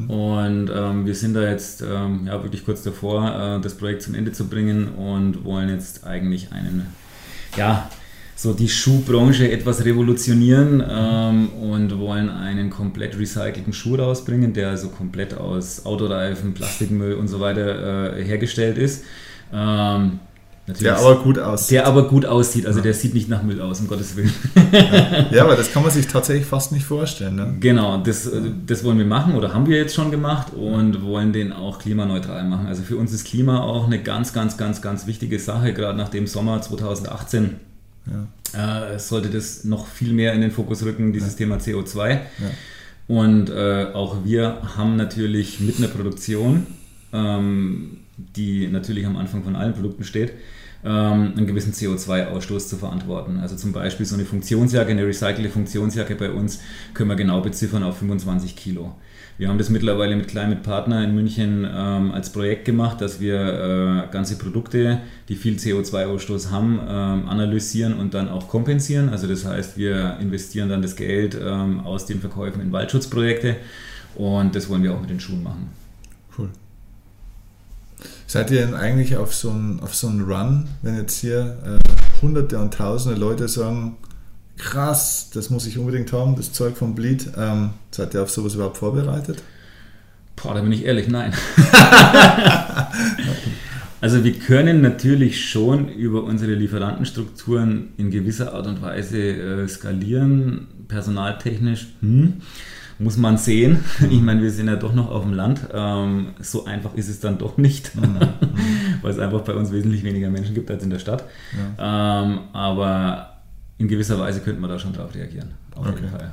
Und ähm, wir sind da jetzt ähm, ja, wirklich kurz davor, äh, das Projekt zum Ende zu bringen und wollen jetzt eigentlich einen, ja, so die Schuhbranche etwas revolutionieren ähm, und wollen einen komplett recycelten Schuh rausbringen, der also komplett aus Autoreifen, Plastikmüll und so weiter äh, hergestellt ist. Ähm, Natürlich der aber gut aussieht. Der aber gut aussieht, also ja. der sieht nicht nach Müll aus, um Gottes Willen. Ja. ja, aber das kann man sich tatsächlich fast nicht vorstellen. Ne? Genau, das, das wollen wir machen oder haben wir jetzt schon gemacht und wollen den auch klimaneutral machen. Also für uns ist Klima auch eine ganz, ganz, ganz, ganz wichtige Sache, gerade nach dem Sommer 2018. Ja. Äh, sollte das noch viel mehr in den Fokus rücken, dieses Thema CO2. Und äh, auch wir haben natürlich mit einer Produktion, ähm, die natürlich am Anfang von allen Produkten steht, ähm, einen gewissen CO2-Ausstoß zu verantworten. Also zum Beispiel so eine Funktionsjacke, eine recycelte Funktionsjacke bei uns können wir genau beziffern auf 25 Kilo. Wir haben das mittlerweile mit Climate Partner in München ähm, als Projekt gemacht, dass wir äh, ganze Produkte, die viel CO2-Ausstoß haben, ähm, analysieren und dann auch kompensieren. Also das heißt, wir investieren dann das Geld ähm, aus den Verkäufen in Waldschutzprojekte und das wollen wir auch mit den Schuhen machen. Seid ihr denn eigentlich auf so einen auf so Run, wenn jetzt hier äh, Hunderte und Tausende Leute sagen, krass, das muss ich unbedingt haben, das Zeug vom Bleed. Ähm, seid ihr auf sowas überhaupt vorbereitet? Boah, da bin ich ehrlich, nein. also wir können natürlich schon über unsere Lieferantenstrukturen in gewisser Art und Weise äh, skalieren, personaltechnisch. Hm muss man sehen. Ich meine, wir sind ja doch noch auf dem Land. Ähm, so einfach ist es dann doch nicht, mhm. weil es einfach bei uns wesentlich weniger Menschen gibt als in der Stadt. Ja. Ähm, aber in gewisser Weise könnte man da schon drauf reagieren. Auf okay. jeden Fall.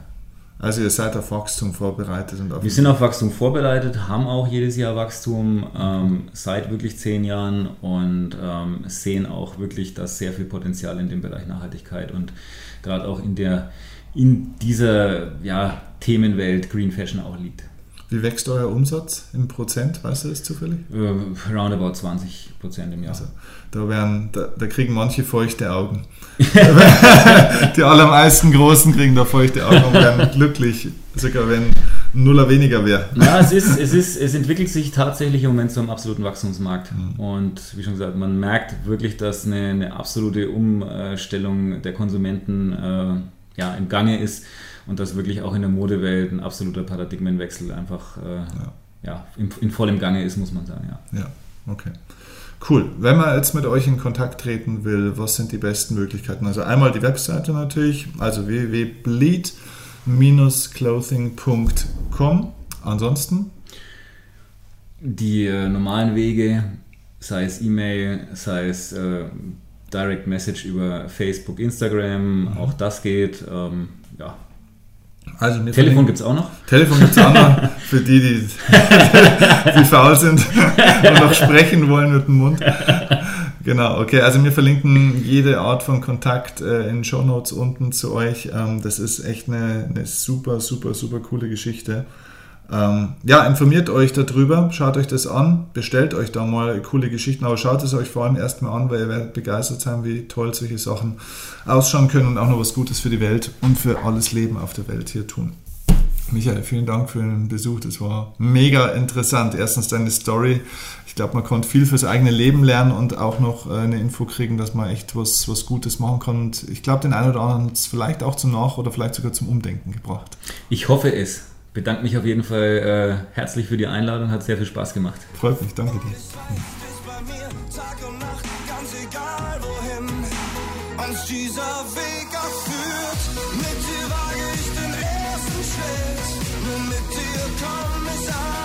Also ihr seid auf Wachstum vorbereitet und auf Wir sind auf Wachstum vorbereitet, haben auch jedes Jahr Wachstum ähm, seit wirklich zehn Jahren und ähm, sehen auch wirklich, dass sehr viel Potenzial in dem Bereich Nachhaltigkeit und gerade auch in der in dieser ja, Themenwelt Green Fashion auch liegt. Wie wächst euer Umsatz in Prozent? Weißt du das zufällig? Äh, roundabout 20 Prozent im Jahr. Also, da, werden, da, da, kriegen manche feuchte Augen. die allermeisten Großen kriegen da feuchte Augen und werden glücklich, sogar wenn Nuller weniger wäre. Ja, es, ist, es, ist, es entwickelt sich tatsächlich im Moment zu einem absoluten Wachstumsmarkt. Mhm. Und wie schon gesagt, man merkt wirklich, dass eine, eine absolute Umstellung der Konsumenten äh, ja, im Gange ist und dass wirklich auch in der Modewelt ein absoluter Paradigmenwechsel einfach äh, ja. ja in, in, vollem Gange ist, muss man sagen. Ja, ja okay. Cool. Wenn man jetzt mit euch in Kontakt treten will, was sind die besten Möglichkeiten? Also einmal die Webseite natürlich, also www.bleed-clothing.com. Ansonsten? Die äh, normalen Wege, sei es E-Mail, sei es äh, Direct Message über Facebook, Instagram, mhm. auch das geht. Ähm, ja. Also Telefon gibt es auch noch? Telefon gibt es auch noch für die, die, die faul sind und noch sprechen wollen mit dem Mund. Genau, okay. Also wir verlinken jede Art von Kontakt äh, in Show Notes unten zu euch. Ähm, das ist echt eine, eine super, super, super coole Geschichte. Ähm, ja, informiert euch darüber, schaut euch das an, bestellt euch da mal coole Geschichten, aber schaut es euch vor allem erstmal an, weil ihr werdet begeistert sein, wie toll solche Sachen ausschauen können und auch noch was Gutes für die Welt und für alles Leben auf der Welt hier tun. Michael, vielen Dank für den Besuch. Das war mega interessant. Erstens deine Story. Ich glaube, man konnte viel fürs eigene Leben lernen und auch noch äh, eine Info kriegen, dass man echt was, was Gutes machen kann. Und ich glaube, den einen oder anderen hat es vielleicht auch zum Nach- oder vielleicht sogar zum Umdenken gebracht. Ich hoffe es bedanke mich auf jeden Fall äh, herzlich für die Einladung, hat sehr viel Spaß gemacht. Freut mich, danke dir. Mit dir wage ich den ersten Schritt, nur mit dir komm ich an.